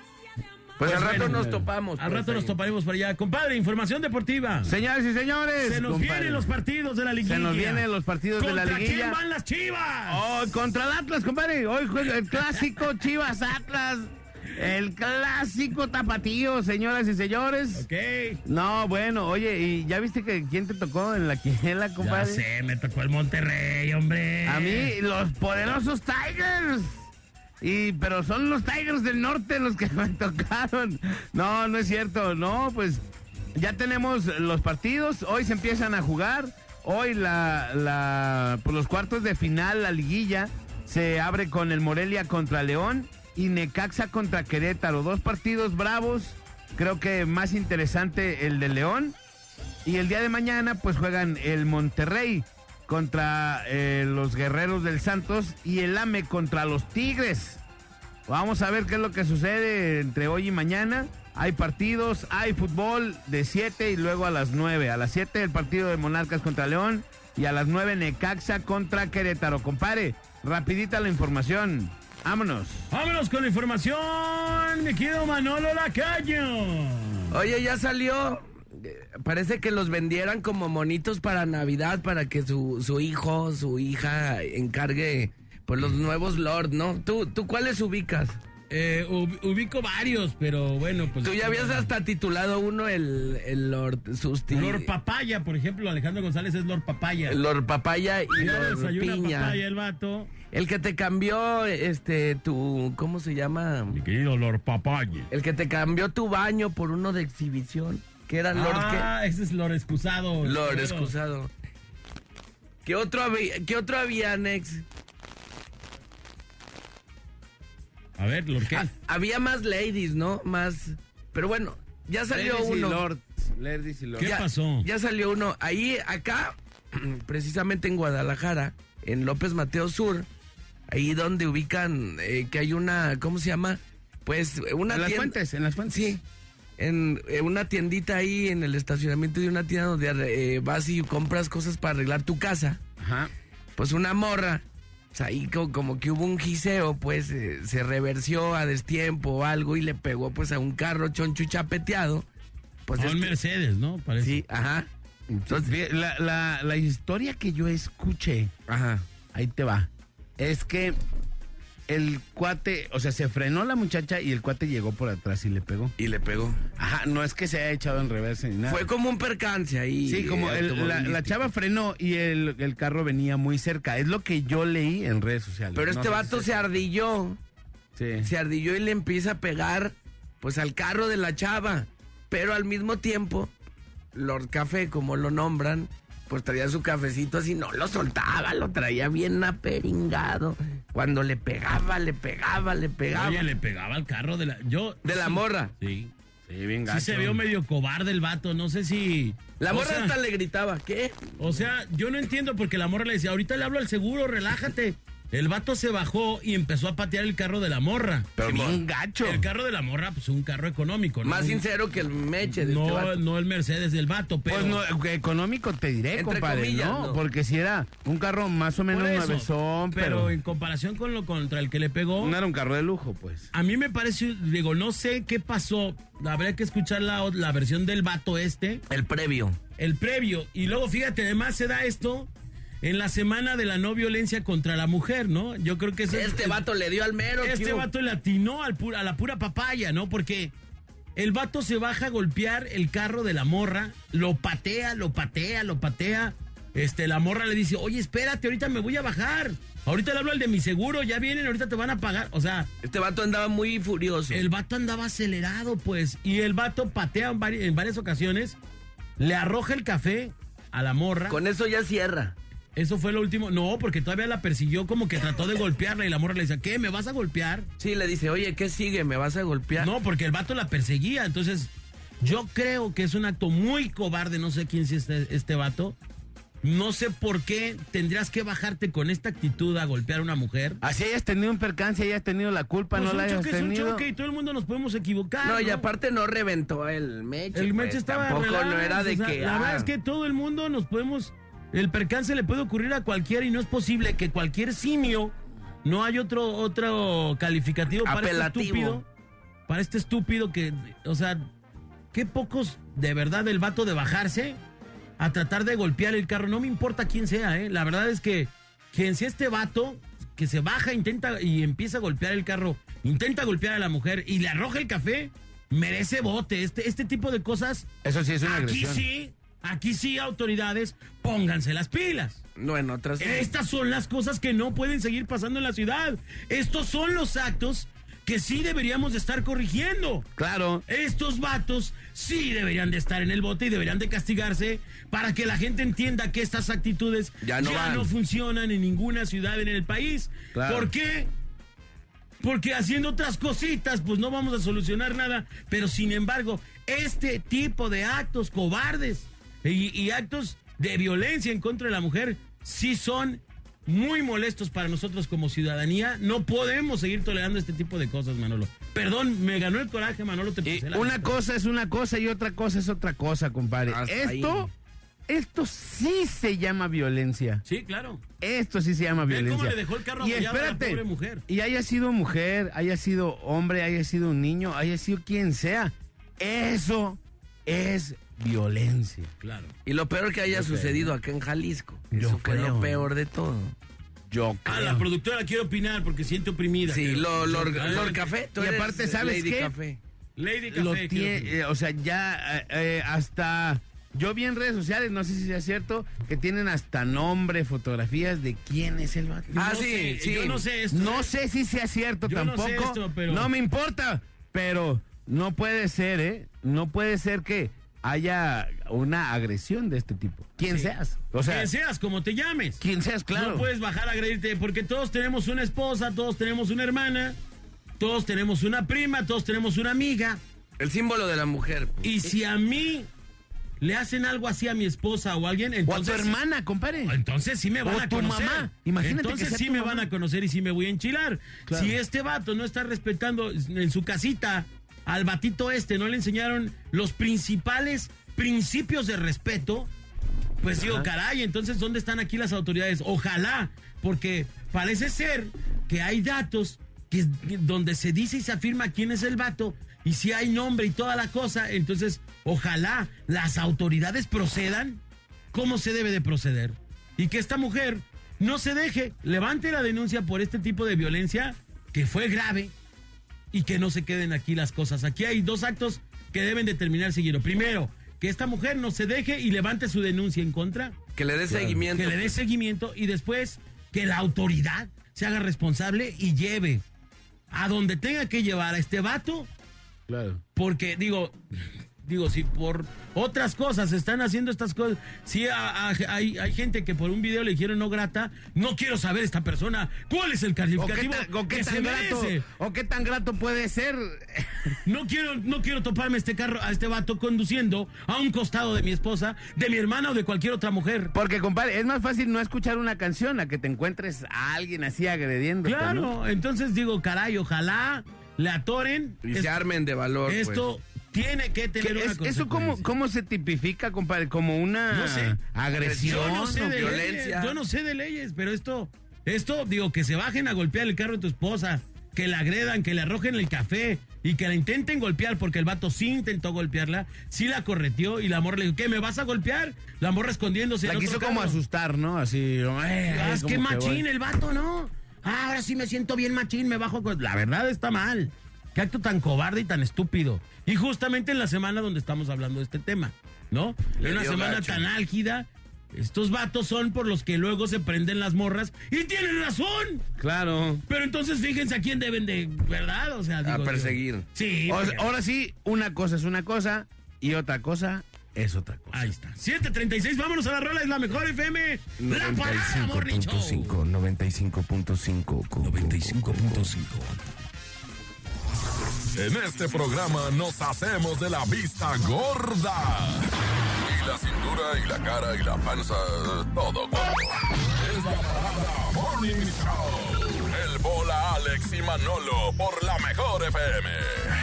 [SPEAKER 1] Pues, al rato
[SPEAKER 3] bueno,
[SPEAKER 1] nos topamos.
[SPEAKER 3] Al
[SPEAKER 1] pues,
[SPEAKER 3] rato nos
[SPEAKER 1] ahí.
[SPEAKER 3] toparemos por allá. Compadre, información deportiva.
[SPEAKER 4] Señores y señores.
[SPEAKER 3] Se nos
[SPEAKER 4] compadre.
[SPEAKER 3] vienen los partidos de la liguilla.
[SPEAKER 4] Se nos vienen los partidos de la
[SPEAKER 3] ¿Contra quién
[SPEAKER 4] liguilla.
[SPEAKER 3] van las chivas?
[SPEAKER 4] Oh, contra el Atlas, compadre. Hoy juega el clásico Chivas Atlas. El clásico tapatío, señoras y señores.
[SPEAKER 3] Ok.
[SPEAKER 4] No, bueno, oye, ¿y ya viste que quién te tocó en la quiniela,
[SPEAKER 3] Ya
[SPEAKER 4] compadre?
[SPEAKER 3] sé, me tocó el Monterrey, hombre.
[SPEAKER 4] A mí, los poderosos Tigers. Y, pero son los Tigers del norte los que me tocaron. No, no es cierto. No, pues ya tenemos los partidos. Hoy se empiezan a jugar. Hoy la, la, pues los cuartos de final, la liguilla, se abre con el Morelia contra León y Necaxa contra Querétaro. Dos partidos bravos. Creo que más interesante el de León. Y el día de mañana, pues juegan el Monterrey contra eh, los Guerreros del Santos y el AME contra los Tigres. Vamos a ver qué es lo que sucede entre hoy y mañana. Hay partidos, hay fútbol de 7 y luego a las 9. A las 7 el partido de Monarcas contra León y a las 9 Necaxa contra Querétaro. Compare, rapidita la información. Vámonos.
[SPEAKER 3] Vámonos con la información, mi querido Manolo Lacayo.
[SPEAKER 1] Oye, ya salió. Parece que los vendieran como monitos para Navidad para que su, su hijo, su hija encargue pues los nuevos Lord, ¿no? ¿Tú, tú cuáles ubicas?
[SPEAKER 3] Eh, ub- ubico varios, pero bueno, pues.
[SPEAKER 1] Tú ya habías hasta titulado uno el, el Lord Susti.
[SPEAKER 3] Lord Papaya, por ejemplo, Alejandro González es Lord Papaya.
[SPEAKER 1] Lord Papaya y Lord Piña.
[SPEAKER 3] papaya el vato.
[SPEAKER 1] El que te cambió, este, tu, ¿cómo se llama?
[SPEAKER 3] Mi querido Lord Papaya.
[SPEAKER 1] El que te cambió tu baño por uno de exhibición. Que era Lord
[SPEAKER 3] ah, ese es Lord Excusado.
[SPEAKER 1] Lord excusado. ¿Qué otro había, qué otro había, Nex?
[SPEAKER 3] A ver, Lord qué.
[SPEAKER 1] Ah, había más ladies, ¿no? Más. Pero bueno, ya salió
[SPEAKER 4] Ladies y
[SPEAKER 1] uno.
[SPEAKER 4] Ladies y Lords.
[SPEAKER 3] ¿Qué
[SPEAKER 1] Ya-
[SPEAKER 3] pasó?
[SPEAKER 1] Ya salió uno. Ahí, acá, precisamente en Guadalajara, en López Mateo Sur, ahí donde ubican eh, que hay una, ¿cómo se llama? Pues una
[SPEAKER 4] En las
[SPEAKER 1] tienda-
[SPEAKER 4] fuentes, en las fuentes.
[SPEAKER 1] Sí. En, en una tiendita ahí en el estacionamiento de una tienda donde eh, vas y compras cosas para arreglar tu casa.
[SPEAKER 4] Ajá.
[SPEAKER 1] Pues una morra, o sea, ahí co- como, que hubo un giseo, pues eh, se reversió a destiempo o algo y le pegó pues a un carro choncho chapeteado. Pues este-
[SPEAKER 3] Mercedes, ¿no? Parece.
[SPEAKER 1] Sí, ajá.
[SPEAKER 4] Entonces, la, la- la historia que yo escuché,
[SPEAKER 1] Ajá.
[SPEAKER 4] ahí te va, es que el cuate, o sea, se frenó la muchacha y el cuate llegó por atrás y le pegó.
[SPEAKER 1] Y le pegó.
[SPEAKER 4] Ajá, no es que se haya echado en reversa ni nada.
[SPEAKER 1] Fue como un percance ahí.
[SPEAKER 4] Sí, como
[SPEAKER 1] eh,
[SPEAKER 4] el- la, chava frenó y el, el carro venía muy cerca. Es lo que yo leí en redes sociales.
[SPEAKER 1] Pero
[SPEAKER 4] No
[SPEAKER 1] este
[SPEAKER 4] sé
[SPEAKER 1] vato
[SPEAKER 4] si
[SPEAKER 1] se ardilló.
[SPEAKER 4] Sí.
[SPEAKER 1] Se ardilló y le empieza a pegar, pues, al carro de la chava. Pero al mismo tiempo, Lord Café, como lo nombran, pues traía su cafecito así, no lo soltaba, lo traía bien aperingado. Cuando le pegaba, le pegaba, le pegaba.
[SPEAKER 3] Oye, le pegaba al carro de la. Yo.
[SPEAKER 1] De la
[SPEAKER 3] sí,
[SPEAKER 1] morra.
[SPEAKER 3] Sí.
[SPEAKER 4] Sí, bien
[SPEAKER 3] Sí
[SPEAKER 4] gacho.
[SPEAKER 3] se vio medio cobarde el vato. No sé si.
[SPEAKER 1] La morra
[SPEAKER 3] sea,
[SPEAKER 1] hasta le gritaba, ¿qué?
[SPEAKER 3] O sea, yo no entiendo porque la morra le decía, ahorita le hablo al seguro, relájate. El vato se bajó y empezó a patear el carro de la morra.
[SPEAKER 4] Pero bien gacho.
[SPEAKER 3] El carro de la morra, pues un carro económico, ¿no?
[SPEAKER 1] Más sincero que el meche de este
[SPEAKER 3] no,
[SPEAKER 1] vato.
[SPEAKER 3] no el Mercedes del vato, pero.
[SPEAKER 4] Pues no, económico te diré,
[SPEAKER 1] Entre
[SPEAKER 4] compadre,
[SPEAKER 1] comillas,
[SPEAKER 4] ¿no?
[SPEAKER 1] no.
[SPEAKER 4] Porque si era un carro más o menos
[SPEAKER 3] eso,
[SPEAKER 4] nuevezón,
[SPEAKER 3] pero,
[SPEAKER 4] pero,
[SPEAKER 3] en comparación con lo contra el que le pegó,
[SPEAKER 4] no era un carro de lujo, pues.
[SPEAKER 3] a mí me parece, digo, no sé qué pasó. Habría que escuchar la, la versión del vato este,
[SPEAKER 1] El previo.
[SPEAKER 3] el previo. Y luego, fíjate, además se da esto en la semana de la no violencia contra la mujer, ¿no? Yo creo que ese-
[SPEAKER 1] Este vato le dio al mero.
[SPEAKER 3] Este
[SPEAKER 1] ¿qué hubo?
[SPEAKER 3] vato le atinó al pura- a la pura papaya, ¿no? Porque el vato se baja a golpear el carro de la morra, lo patea, lo patea, lo patea. Este, la morra le dice, oye, espérate, ahorita me voy a bajar. Ahorita le hablo al de mi seguro, ya vienen, ahorita te van a pagar. O sea,
[SPEAKER 1] Este vato andaba muy furioso.
[SPEAKER 3] el vato andaba acelerado, pues. Y el vato patea en varias ocasiones, le arroja el café a la morra.
[SPEAKER 1] Con eso ya cierra.
[SPEAKER 3] Eso fue lo último. No, porque todavía la persiguió como que trató de golpearla y la morra le dice, ¿qué? ¿Me vas a golpear?
[SPEAKER 1] Sí, le dice, oye, ¿qué sigue? ¿Me vas a golpear?
[SPEAKER 3] No, porque el vato la perseguía. Entonces, yo creo que es un acto muy cobarde. No sé quién es este, este vato. No sé por qué tendrías que bajarte con esta actitud a golpear a una mujer.
[SPEAKER 4] Así hayas tenido un percance, hayas tenido la culpa,
[SPEAKER 3] Pues
[SPEAKER 4] no la hayas
[SPEAKER 3] choque es un
[SPEAKER 4] tenido.
[SPEAKER 3] choque y todo el mundo nos podemos equivocar.
[SPEAKER 1] No, y aparte no reventó el meche.
[SPEAKER 3] El
[SPEAKER 1] pues,
[SPEAKER 3] meche estaba
[SPEAKER 1] Tampoco no
[SPEAKER 3] relax,
[SPEAKER 1] era de
[SPEAKER 3] o sea,
[SPEAKER 1] que.
[SPEAKER 3] La
[SPEAKER 1] ah,
[SPEAKER 3] verdad es que todo el mundo nos podemos el percance le puede ocurrir a cualquiera y no es posible que cualquier simio, no hay otro, otro calificativo para este estúpido, para este estúpido que, o sea, qué pocos de verdad el vato de bajarse a tratar de golpear el carro, no me importa quién sea, ¿eh? La verdad es que quien sea este vato que se baja, intenta y empieza a golpear el carro, intenta golpear a la mujer y le arroja el café, merece bote. Este, este tipo de cosas,
[SPEAKER 4] Eso sí es una
[SPEAKER 3] aquí
[SPEAKER 4] agresión.
[SPEAKER 3] sí, aquí sí, autoridades, pónganse las pilas.
[SPEAKER 1] No, en otras.
[SPEAKER 3] Estas son las cosas que no pueden seguir pasando en la ciudad. Estos son los actos que sí deberíamos de estar corrigiendo.
[SPEAKER 4] Claro.
[SPEAKER 3] Estos vatos sí deberían de estar en el bote y deberían de castigarse para que la gente entienda que estas actitudes
[SPEAKER 1] Ya no van.
[SPEAKER 3] funcionan en ninguna ciudad en el país.
[SPEAKER 4] Claro.
[SPEAKER 3] ¿Por qué? Porque haciendo otras cositas, pues no vamos a solucionar nada. Pero sin embargo, este tipo de actos cobardes y, y actos de violencia en contra de la mujer sí son muy molestos para nosotros como ciudadanía. No podemos seguir tolerando este tipo de cosas, Manolo. Perdón, me ganó el coraje, Manolo. Te
[SPEAKER 4] Y
[SPEAKER 3] pasé la
[SPEAKER 4] una cosa es una cosa y otra cosa es otra cosa, compadre.
[SPEAKER 1] Hasta
[SPEAKER 4] Esto, esto sí se llama violencia.
[SPEAKER 3] Sí, claro.
[SPEAKER 4] Esto sí se llama violencia.
[SPEAKER 3] cómo le dejó el carro
[SPEAKER 4] y
[SPEAKER 3] abollado a la
[SPEAKER 4] espérate,
[SPEAKER 3] pobre mujer.
[SPEAKER 4] y haya sido mujer, haya sido hombre, haya sido un niño, haya sido quien sea, eso es violencia.
[SPEAKER 3] Claro.
[SPEAKER 1] Y lo peor que haya sucedido acá en Jalisco.
[SPEAKER 4] Yo
[SPEAKER 1] Eso fue
[SPEAKER 4] creo.
[SPEAKER 1] lo peor de todo.
[SPEAKER 4] Yo
[SPEAKER 3] Ah,
[SPEAKER 4] creo.
[SPEAKER 3] la productora quiere opinar porque siente oprimida.
[SPEAKER 1] Sí, lo, Lord, Lord Café. tú
[SPEAKER 4] Y
[SPEAKER 1] eres
[SPEAKER 4] aparte, ¿sabes
[SPEAKER 1] Lady
[SPEAKER 4] qué?
[SPEAKER 1] Café.
[SPEAKER 3] Lady
[SPEAKER 4] lo
[SPEAKER 3] Café.
[SPEAKER 4] tie-
[SPEAKER 3] opinar.
[SPEAKER 4] eh, o sea, ya eh, eh, hasta yo vi en redes sociales, no sé si sea cierto, que tienen hasta nombre, fotografías de quién es el vato.
[SPEAKER 1] Ah,
[SPEAKER 3] No
[SPEAKER 1] sí,
[SPEAKER 3] sé,
[SPEAKER 1] sí.
[SPEAKER 3] Yo no sé esto.
[SPEAKER 4] No
[SPEAKER 3] ¿eh?
[SPEAKER 4] sé si sea cierto
[SPEAKER 3] Yo no
[SPEAKER 4] tampoco.
[SPEAKER 3] sé esto, pero-
[SPEAKER 4] No me importa, pero no puede ser, ¿eh? No puede ser que haya una agresión de este tipo. Quien
[SPEAKER 3] Sí.
[SPEAKER 4] seas. O sea,
[SPEAKER 3] que seas como te llames.
[SPEAKER 4] quien seas, claro.
[SPEAKER 3] No puedes bajar a agredirte porque todos tenemos una esposa, todos tenemos una hermana, todos tenemos una prima, todos tenemos una amiga.
[SPEAKER 1] El símbolo de la mujer. pues.
[SPEAKER 3] Y si a mí le hacen algo así a mi esposa o a alguien,
[SPEAKER 4] o a tu
[SPEAKER 3] entonces...
[SPEAKER 4] hermana, compadre.
[SPEAKER 3] Entonces sí me van
[SPEAKER 4] O
[SPEAKER 3] a
[SPEAKER 4] tu
[SPEAKER 3] conocer.
[SPEAKER 4] mamá. Imagínate que
[SPEAKER 3] Entonces
[SPEAKER 4] sea
[SPEAKER 3] sí
[SPEAKER 4] tu
[SPEAKER 3] me
[SPEAKER 4] mamá.
[SPEAKER 3] van a conocer y sí me voy a enchilar.
[SPEAKER 4] Claro.
[SPEAKER 3] Si este vato no está respetando en su casita al batito este, no le enseñaron los principales principios de respeto, pues digo, caray, entonces ¿dónde están aquí las autoridades? Ojalá, porque parece ser que hay datos que, donde se dice y se afirma quién es el vato y si hay nombre y toda la cosa, entonces ojalá las autoridades procedan cómo se debe de proceder. Y que esta mujer no se deje, levante la denuncia por este tipo de violencia que fue grave y que no se queden aquí las cosas. Aquí hay dos actos que deben de terminar seguido. Primero, que esta mujer no se deje y levante su denuncia en contra,
[SPEAKER 1] Que le dé seguimiento.
[SPEAKER 3] que le dé seguimiento y después que la autoridad se haga responsable y lleve a donde tenga que llevar a este vato
[SPEAKER 4] Claro.
[SPEAKER 3] porque digo, digo, si por otras cosas están haciendo estas cosas, si a- a- hay, hay gente que por un video le dijeron no grata, no quiero saber esta persona cuál es el
[SPEAKER 4] ¿O qué,
[SPEAKER 3] calificativo
[SPEAKER 4] tan, o qué
[SPEAKER 3] que se
[SPEAKER 4] tan grato,
[SPEAKER 3] merece.
[SPEAKER 4] o qué tan grato puede ser?
[SPEAKER 3] No quiero, no quiero toparme este carro, a este vato conduciendo a un costado de mi esposa, de mi hermana o de cualquier otra mujer.
[SPEAKER 4] Porque, compadre, es más fácil no escuchar una canción a que te encuentres a alguien así agrediendo.
[SPEAKER 3] Claro, entonces digo, caray, ojalá le atoren.
[SPEAKER 1] Y
[SPEAKER 3] Es-
[SPEAKER 1] se armen de valor. pues.
[SPEAKER 3] Tiene que tener una
[SPEAKER 4] ¿Eso cómo, cómo se tipifica, compadre? ¿Como una
[SPEAKER 3] No sé.
[SPEAKER 4] agresión?
[SPEAKER 3] Yo no sé
[SPEAKER 4] o
[SPEAKER 3] de
[SPEAKER 1] violencia.
[SPEAKER 3] leyes, yo no sé de leyes, pero esto, esto, digo, que se bajen a golpear el carro de tu esposa, que la agredan, que le arrojen el café y que la intenten golpear, porque el vato sí intentó golpearla, sí la correteó y la morra le dijo, ¿qué, me vas a golpear? La morra escondiéndose.
[SPEAKER 4] La
[SPEAKER 3] en
[SPEAKER 4] quiso
[SPEAKER 3] otro
[SPEAKER 4] como
[SPEAKER 3] carro.
[SPEAKER 4] asustar, ¿no? Así. eh,
[SPEAKER 3] Ah, es
[SPEAKER 4] como
[SPEAKER 3] que
[SPEAKER 4] voy.
[SPEAKER 3] machín el vato, ¿no? Ah, ahora sí me siento bien machín, me bajo con... La verdad está mal. Qué acto tan cobarde y tan estúpido. Y justamente en la semana donde estamos hablando de este tema, ¿no?
[SPEAKER 1] Le
[SPEAKER 3] En una semana
[SPEAKER 1] gacho.
[SPEAKER 3] tan álgida, estos vatos son por los que luego se prenden las morras y tienen razón.
[SPEAKER 4] Claro.
[SPEAKER 3] Pero entonces fíjense a quién deben de, ¿verdad? O sea,
[SPEAKER 1] A
[SPEAKER 3] digo yo.
[SPEAKER 1] perseguir.
[SPEAKER 3] Sí.
[SPEAKER 4] O-
[SPEAKER 3] porque-
[SPEAKER 4] ahora sí, una cosa es una cosa y otra cosa es otra cosa.
[SPEAKER 3] Ahí está. 736, vámonos a la rola, es la mejor FM. La parada, Morning Show.
[SPEAKER 1] 95.5.
[SPEAKER 5] 95.5. En este programa nos hacemos de la vista gorda. Y la cintura y la cara y la panza, todo gordo. Es la parada Morning Show. El bola Alex y Manolo por la mejor FM.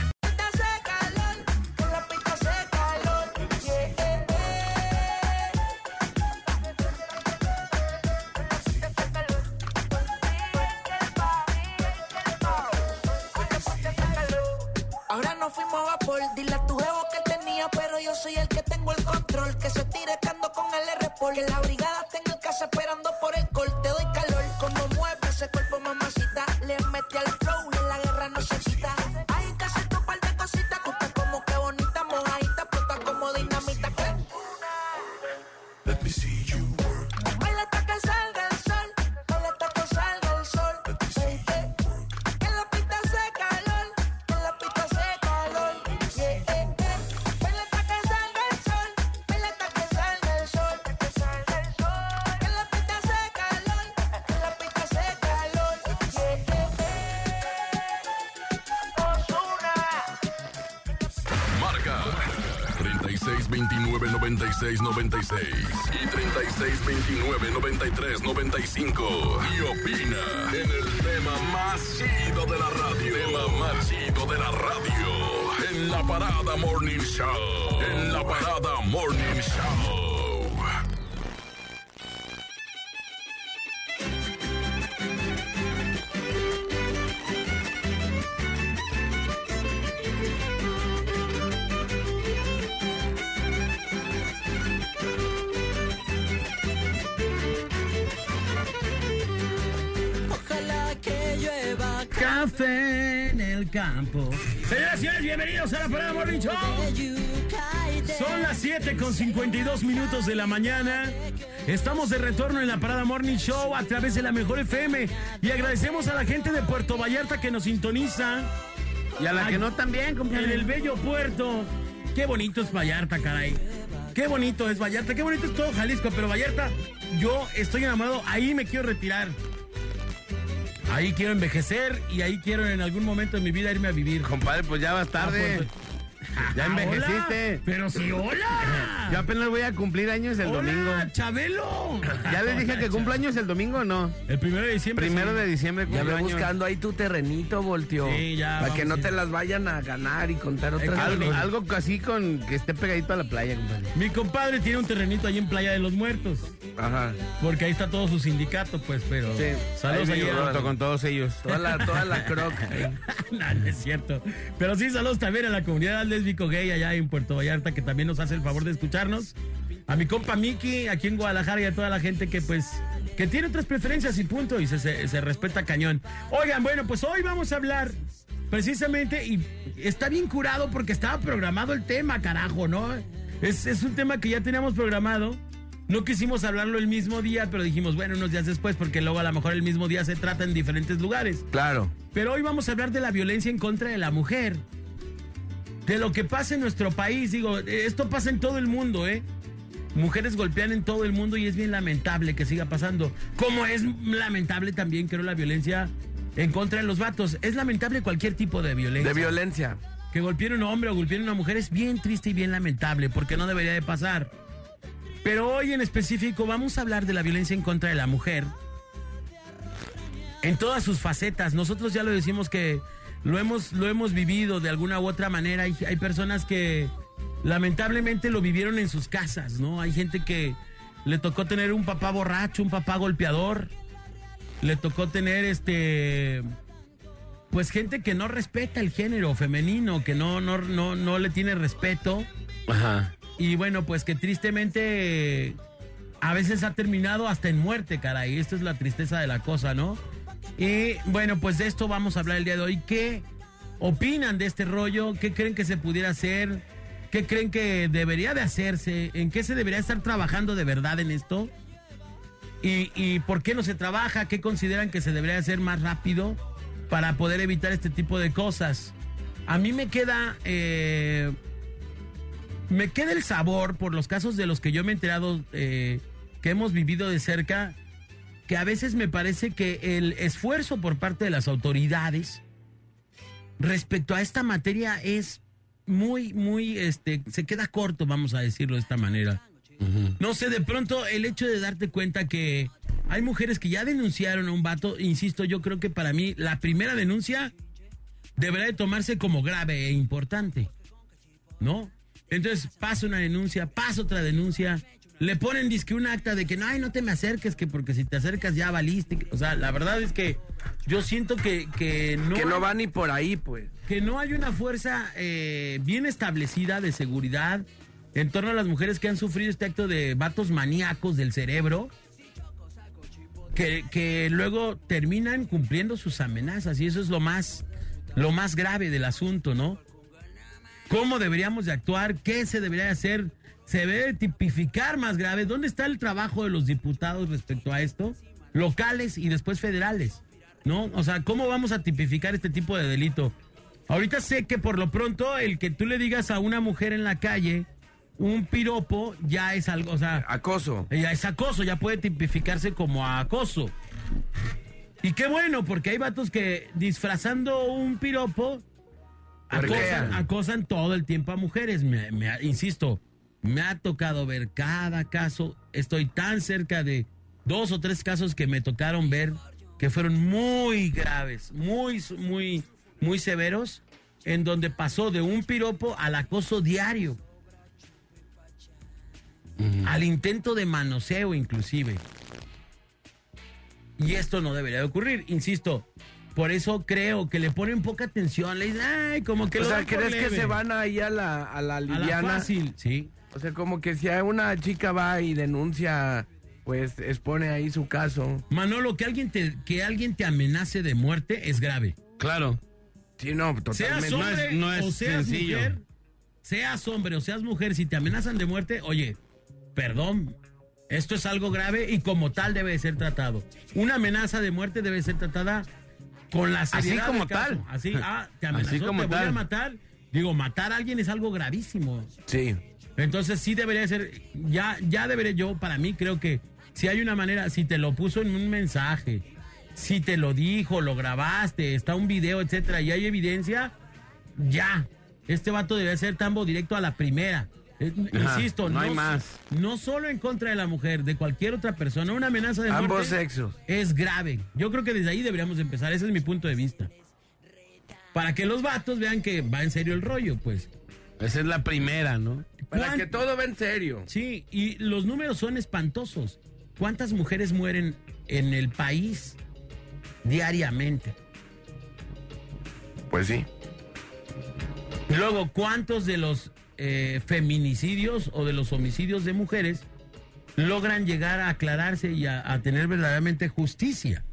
[SPEAKER 6] Dile a tu jevo que tenía, pero yo soy el que tengo el control. Que se tire cando con el r Que la brigada en el casa esperando por el col. Te doy calor, como mueve ese cuerpo,
[SPEAKER 5] 96 96 y 36 29 93 95. Y opina en el tema más chido de la radio. Tema más chido de la radio. En la parada Morning Show. En la parada Morning Show.
[SPEAKER 3] Café en el campo. Señoras y señores, bienvenidos a la Parada Morning Show. Son las 7 con 52 minutos de la mañana. Estamos de retorno en la Parada Morning Show a través de la Mejor FM. Y agradecemos a la gente de Puerto Vallarta que nos sintoniza
[SPEAKER 4] Y a la que no también,
[SPEAKER 3] en el bello puerto. Qué bonito es Vallarta, caray. Qué bonito es Vallarta, qué bonito es todo Jalisco, pero Vallarta, yo estoy enamorado, ahí me quiero retirar. Ahí quiero envejecer y ahí quiero en algún momento de mi vida irme a vivir.
[SPEAKER 4] Compadre, pues ya vas tarde.
[SPEAKER 3] pues,
[SPEAKER 4] Ya
[SPEAKER 3] Ah,
[SPEAKER 4] envejeciste.
[SPEAKER 3] hola, Pero sí, hola.
[SPEAKER 4] Yo apenas voy a cumplir años el
[SPEAKER 3] Hola,
[SPEAKER 4] domingo.
[SPEAKER 3] Chabelo.
[SPEAKER 4] ¿Ya les dije que cumplo años el domingo o no?
[SPEAKER 3] El primero de diciembre.
[SPEAKER 4] Primero
[SPEAKER 3] sí.
[SPEAKER 4] de diciembre
[SPEAKER 1] Ya
[SPEAKER 4] años.
[SPEAKER 1] buscando ahí tu terrenito, volteo.
[SPEAKER 3] Sí, ya,
[SPEAKER 1] Para que no te las vayan a ganar y contar otras
[SPEAKER 4] Algo,
[SPEAKER 1] cosas.
[SPEAKER 4] algo así con que esté pegadito a la playa, compadre.
[SPEAKER 3] Mi compadre tiene un terrenito allí en Playa de los Muertos.
[SPEAKER 1] Ajá.
[SPEAKER 3] Porque ahí está todo su sindicato, pues, pero.
[SPEAKER 1] Sí.
[SPEAKER 3] Saludos
[SPEAKER 1] Ahí
[SPEAKER 4] Junto con todos ellos.
[SPEAKER 1] Toda la, toda la croc.
[SPEAKER 3] no, no es cierto. Pero sí, saludos también a la comunidad lésbico gay allá en Puerto Vallarta, que también nos hace el favor de escucharnos. A mi compa Miki, aquí en Guadalajara, y a toda la gente que, pues, que tiene otras preferencias y punto, y se, se- se respeta cañón. Oigan, bueno, pues hoy vamos a hablar precisamente, y está bien curado porque estaba programado el tema, carajo, ¿no? Es, es un tema que ya teníamos programado. No quisimos hablarlo el mismo día, pero dijimos, bueno, unos días después, porque luego a lo mejor el mismo día se trata en diferentes lugares.
[SPEAKER 1] Claro.
[SPEAKER 3] Pero hoy vamos a hablar de la violencia en contra de la mujer. De lo que pasa en nuestro país. Digo, esto pasa en todo el mundo, ¿eh? Mujeres golpean en todo el mundo y es bien lamentable que siga pasando. Como es lamentable también, creo, la violencia en contra de los vatos. Es lamentable cualquier tipo de violencia.
[SPEAKER 1] De violencia.
[SPEAKER 3] que golpeen a un hombre o golpeen a una mujer es bien triste y bien lamentable, porque no debería de pasar. Pero hoy en específico vamos a hablar de la violencia en contra de la mujer. En todas sus facetas. Nosotros ya lo decimos que lo hemos, lo hemos vivido de alguna u otra manera. Hay, hay personas que lamentablemente lo vivieron en sus casas, ¿no? Hay gente que le tocó tener un papá borracho, un papá golpeador. Le tocó tener este pues gente que no respeta el género femenino, que no, no, no, no le tiene respeto.
[SPEAKER 4] Ajá.
[SPEAKER 3] Y bueno, pues que tristemente a veces ha terminado hasta en muerte, caray. Esta es la tristeza de la cosa, ¿no? Y bueno, pues de esto vamos a hablar el día de hoy. ¿Qué opinan de este rollo? ¿Qué creen que se pudiera hacer? ¿Qué creen que debería de hacerse? ¿En qué se debería estar trabajando de verdad en esto? ¿Y, y por qué no se trabaja? ¿Qué consideran que se debería hacer más rápido para poder evitar este tipo de cosas? A mí me queda... eh, me queda el sabor por los casos de los que yo me he enterado, eh, que hemos vivido de cerca, que a veces me parece que el esfuerzo por parte de las autoridades respecto a esta materia es muy, muy, este, se queda corto, vamos a decirlo de esta manera. No sé, de pronto el hecho de darte cuenta que hay mujeres que ya denunciaron a un vato, insisto, yo creo que para mí la primera denuncia deberá de tomarse como grave e importante, ¿no? Entonces pasa una denuncia, pasa otra denuncia, le ponen disque un acta de que no, ay, no te me acerques, que porque si te acercas ya valiste. O sea, la verdad es que yo siento que, que no,
[SPEAKER 1] Que no
[SPEAKER 3] hay-
[SPEAKER 1] va ni por ahí, pues.
[SPEAKER 3] que no hay una fuerza eh, bien establecida de seguridad en torno a las mujeres que han sufrido este acto de vatos maníacos del cerebro. Que, que luego terminan cumpliendo sus amenazas y eso es lo más lo más grave del asunto, ¿no? ¿Cómo deberíamos de actuar? ¿Qué se debería de hacer? ¿Se debe de tipificar más grave? ¿Dónde está el trabajo de los diputados respecto a esto? Locales y después federales, ¿no? O sea, ¿cómo vamos a tipificar este tipo de delito? Ahorita sé que por lo pronto el que tú le digas a una mujer en la calle un piropo ya es algo, o sea,
[SPEAKER 1] Acoso.
[SPEAKER 3] ya es acoso, ya puede tipificarse como acoso. Y qué bueno, porque hay vatos que disfrazando un piropo acosan, acosan todo el tiempo a mujeres. Me, me- insisto, me ha tocado ver cada caso. Estoy tan cerca de dos o tres casos que me tocaron ver que fueron muy graves, muy, muy, muy severos, en donde pasó de un piropo al acoso diario al intento de manoseo inclusive. Y esto no debería de ocurrir, insisto. Por eso creo que le ponen poca atención. Le dicen, ay, como que
[SPEAKER 1] o
[SPEAKER 3] lo
[SPEAKER 1] sea, ¿crees que
[SPEAKER 3] leve".
[SPEAKER 1] se van ahí a la, a la
[SPEAKER 3] a la
[SPEAKER 1] liviana?
[SPEAKER 3] fácil? Sí.
[SPEAKER 1] O sea, como que si a una chica va y denuncia, pues expone ahí su caso.
[SPEAKER 3] Manolo, que alguien te, que alguien te amenace de muerte es grave.
[SPEAKER 4] Claro.
[SPEAKER 1] Sí, no,
[SPEAKER 3] Seas
[SPEAKER 1] totalmente.
[SPEAKER 3] hombre
[SPEAKER 4] no es
[SPEAKER 3] o seas
[SPEAKER 4] sencillo.
[SPEAKER 3] mujer, seas hombre o seas mujer, si te amenazan de muerte, oye, perdón, esto es algo grave y como tal debe de ser tratado. Una amenaza de muerte debe ser tratada con la seriedad
[SPEAKER 4] como
[SPEAKER 3] del caso.
[SPEAKER 4] tal.
[SPEAKER 3] Así, ah, te amenazó,
[SPEAKER 4] Así como
[SPEAKER 3] te voy
[SPEAKER 4] tal.
[SPEAKER 3] a matar. Digo, matar a alguien es algo gravísimo.
[SPEAKER 1] Sí.
[SPEAKER 3] Entonces sí debería ser, ya, ya debería yo, para mí creo que si hay una manera, si te lo puso en un mensaje, si te lo dijo, lo grabaste, está un video, etcétera, y hay evidencia, ya. Este vato debe ser tambo directo a la primera. Eh,
[SPEAKER 4] Ajá,
[SPEAKER 3] Insisto,
[SPEAKER 4] no hay
[SPEAKER 3] s-
[SPEAKER 4] más.
[SPEAKER 3] No solo en contra de la mujer, de cualquier otra persona, una amenaza de
[SPEAKER 1] Ambos
[SPEAKER 3] muerte
[SPEAKER 1] sexos.
[SPEAKER 3] es grave. Yo creo que desde ahí deberíamos empezar, ese es mi punto de vista. Para que los vatos vean que va en serio el rollo, pues.
[SPEAKER 4] Esa es la primera, ¿no?
[SPEAKER 1] Para
[SPEAKER 3] ¿Cuán-
[SPEAKER 1] que todo va en serio.
[SPEAKER 3] Sí, y los números son espantosos. ¿Cuántas mujeres mueren en el país diariamente?
[SPEAKER 1] Pues sí.
[SPEAKER 3] Y Luego, ¿cuántos de los eh, feminicidios o de los homicidios de mujeres logran llegar a aclararse y a, a tener verdaderamente justicia?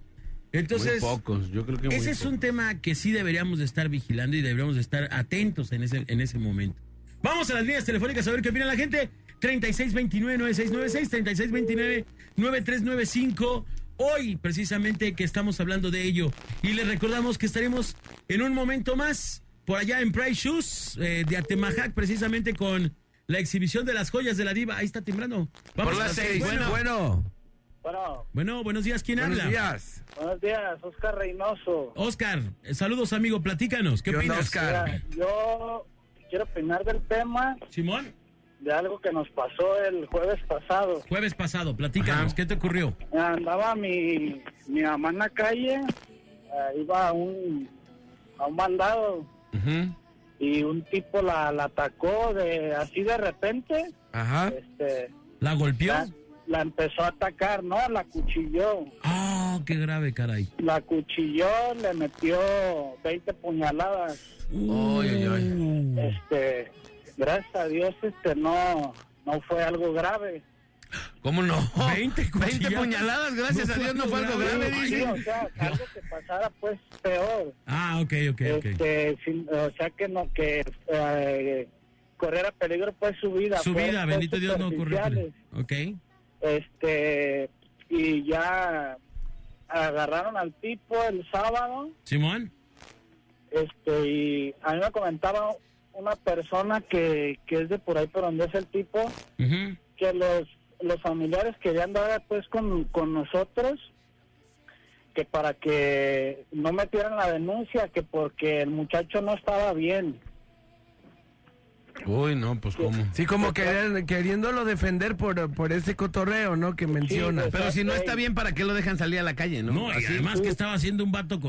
[SPEAKER 3] Entonces,
[SPEAKER 4] muy pocos, yo creo que muy
[SPEAKER 3] ese es un tema que sí deberíamos de estar vigilando y deberíamos de estar atentos en ese, en ese momento. Vamos a las líneas telefónicas a ver qué opina la gente. 3629-9696, 3629-9395. Hoy, precisamente, que estamos hablando de ello. Y les recordamos que estaremos en un momento más por allá en Price Shoes eh, de Atemajac, precisamente con la exhibición de las joyas de la diva. Ahí está timbrando. Vamos
[SPEAKER 4] Por
[SPEAKER 3] a
[SPEAKER 4] las seis.
[SPEAKER 3] Bueno,
[SPEAKER 1] Bueno,
[SPEAKER 7] Bueno,
[SPEAKER 3] bueno, buenos días. ¿Quién
[SPEAKER 1] buenos
[SPEAKER 3] habla?
[SPEAKER 1] días.
[SPEAKER 7] buenos días, Oscar Reynoso.
[SPEAKER 3] Oscar, saludos amigo, platícanos. ¿Qué
[SPEAKER 1] ¿Qué onda,
[SPEAKER 3] opinas?
[SPEAKER 1] Oscar?
[SPEAKER 7] Mira, yo quiero opinar del tema
[SPEAKER 3] Simón,
[SPEAKER 7] de algo que nos pasó el jueves pasado.
[SPEAKER 3] jueves pasado, platícanos,
[SPEAKER 1] Ajá.
[SPEAKER 3] ¿qué te ocurrió?
[SPEAKER 7] Andaba mi, mi mamá en la calle, eh, iba a un, a un mandado y un tipo la, la atacó de así de repente,
[SPEAKER 1] Ajá.
[SPEAKER 7] este,
[SPEAKER 3] ¿La golpeó?
[SPEAKER 7] la, la empezó a atacar, ¿no? La cuchilló.
[SPEAKER 3] Ah, qué grave, caray.
[SPEAKER 7] La cuchilló, le metió 20 puñaladas.
[SPEAKER 4] Ay, ay, ay.
[SPEAKER 7] Este, gracias a Dios, este, no, no fue algo grave.
[SPEAKER 4] ¿Cómo no?
[SPEAKER 3] 20 cuchilladas.
[SPEAKER 4] puñaladas, gracias
[SPEAKER 3] No
[SPEAKER 4] a Dios no fue algo
[SPEAKER 3] grave.
[SPEAKER 4] grave,
[SPEAKER 7] Sí, o sea, algo que pasara, pues, peor.
[SPEAKER 3] Ah, ok, ok, ok.
[SPEAKER 7] Este, sin- o sea, que no, que eh, corriera peligro, pues, su vida.
[SPEAKER 3] Su vida, bendito Dios, no ocurrió. Ok.
[SPEAKER 7] Este, y ya agarraron al tipo el sábado,
[SPEAKER 3] Simón,
[SPEAKER 7] este, y a mí me comentaba una persona que, que es de por ahí por donde es el tipo, que los, los familiares querían dar pues con, con nosotros que para que no metieran la denuncia, que porque el muchacho no estaba bien.
[SPEAKER 4] Uy, no, pues cómo.
[SPEAKER 1] Sí, como querer- queriéndolo defender por, por ese cotorreo, ¿no? Que menciona.
[SPEAKER 7] pues,
[SPEAKER 4] Pero si no está bien, ¿para qué lo dejan salir a la calle, no?
[SPEAKER 3] No, y
[SPEAKER 4] Así.
[SPEAKER 3] además que estaba haciendo un vato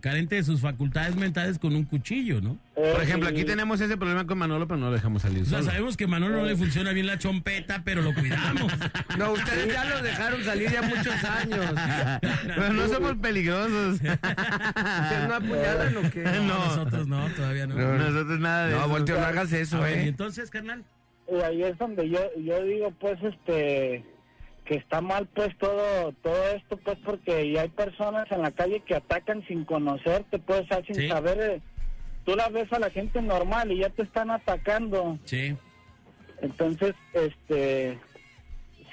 [SPEAKER 3] carente de sus facultades mentales con un cuchillo, ¿no?
[SPEAKER 4] Por ejemplo,
[SPEAKER 7] Eh,
[SPEAKER 4] aquí tenemos ese problema con Manolo, pero no lo dejamos salir
[SPEAKER 3] O sea,
[SPEAKER 4] solo.
[SPEAKER 3] sabemos que a Manolo no le funciona bien la chompeta, pero lo cuidamos.
[SPEAKER 1] No, ustedes ya lo dejaron salir ya muchos años.
[SPEAKER 4] Pero no somos peligrosos.
[SPEAKER 1] ¿Ustedes no apuñalan o qué?
[SPEAKER 3] No,
[SPEAKER 4] No.
[SPEAKER 3] nosotros no, todavía no.
[SPEAKER 1] No,
[SPEAKER 4] Nosotros nada de
[SPEAKER 1] No,
[SPEAKER 4] eso.
[SPEAKER 1] volteo, no hagas
[SPEAKER 3] A
[SPEAKER 1] eso,
[SPEAKER 3] ver, y
[SPEAKER 1] ¿eh?
[SPEAKER 3] entonces, carnal.
[SPEAKER 7] Y ahí es donde yo yo digo pues este que está mal pues todo todo esto pues porque ya hay personas en la calle que atacan sin conocerte pues sin
[SPEAKER 3] Sí.
[SPEAKER 7] saber eh, tú la ves a la gente normal y ya te están atacando
[SPEAKER 3] Sí.
[SPEAKER 7] entonces este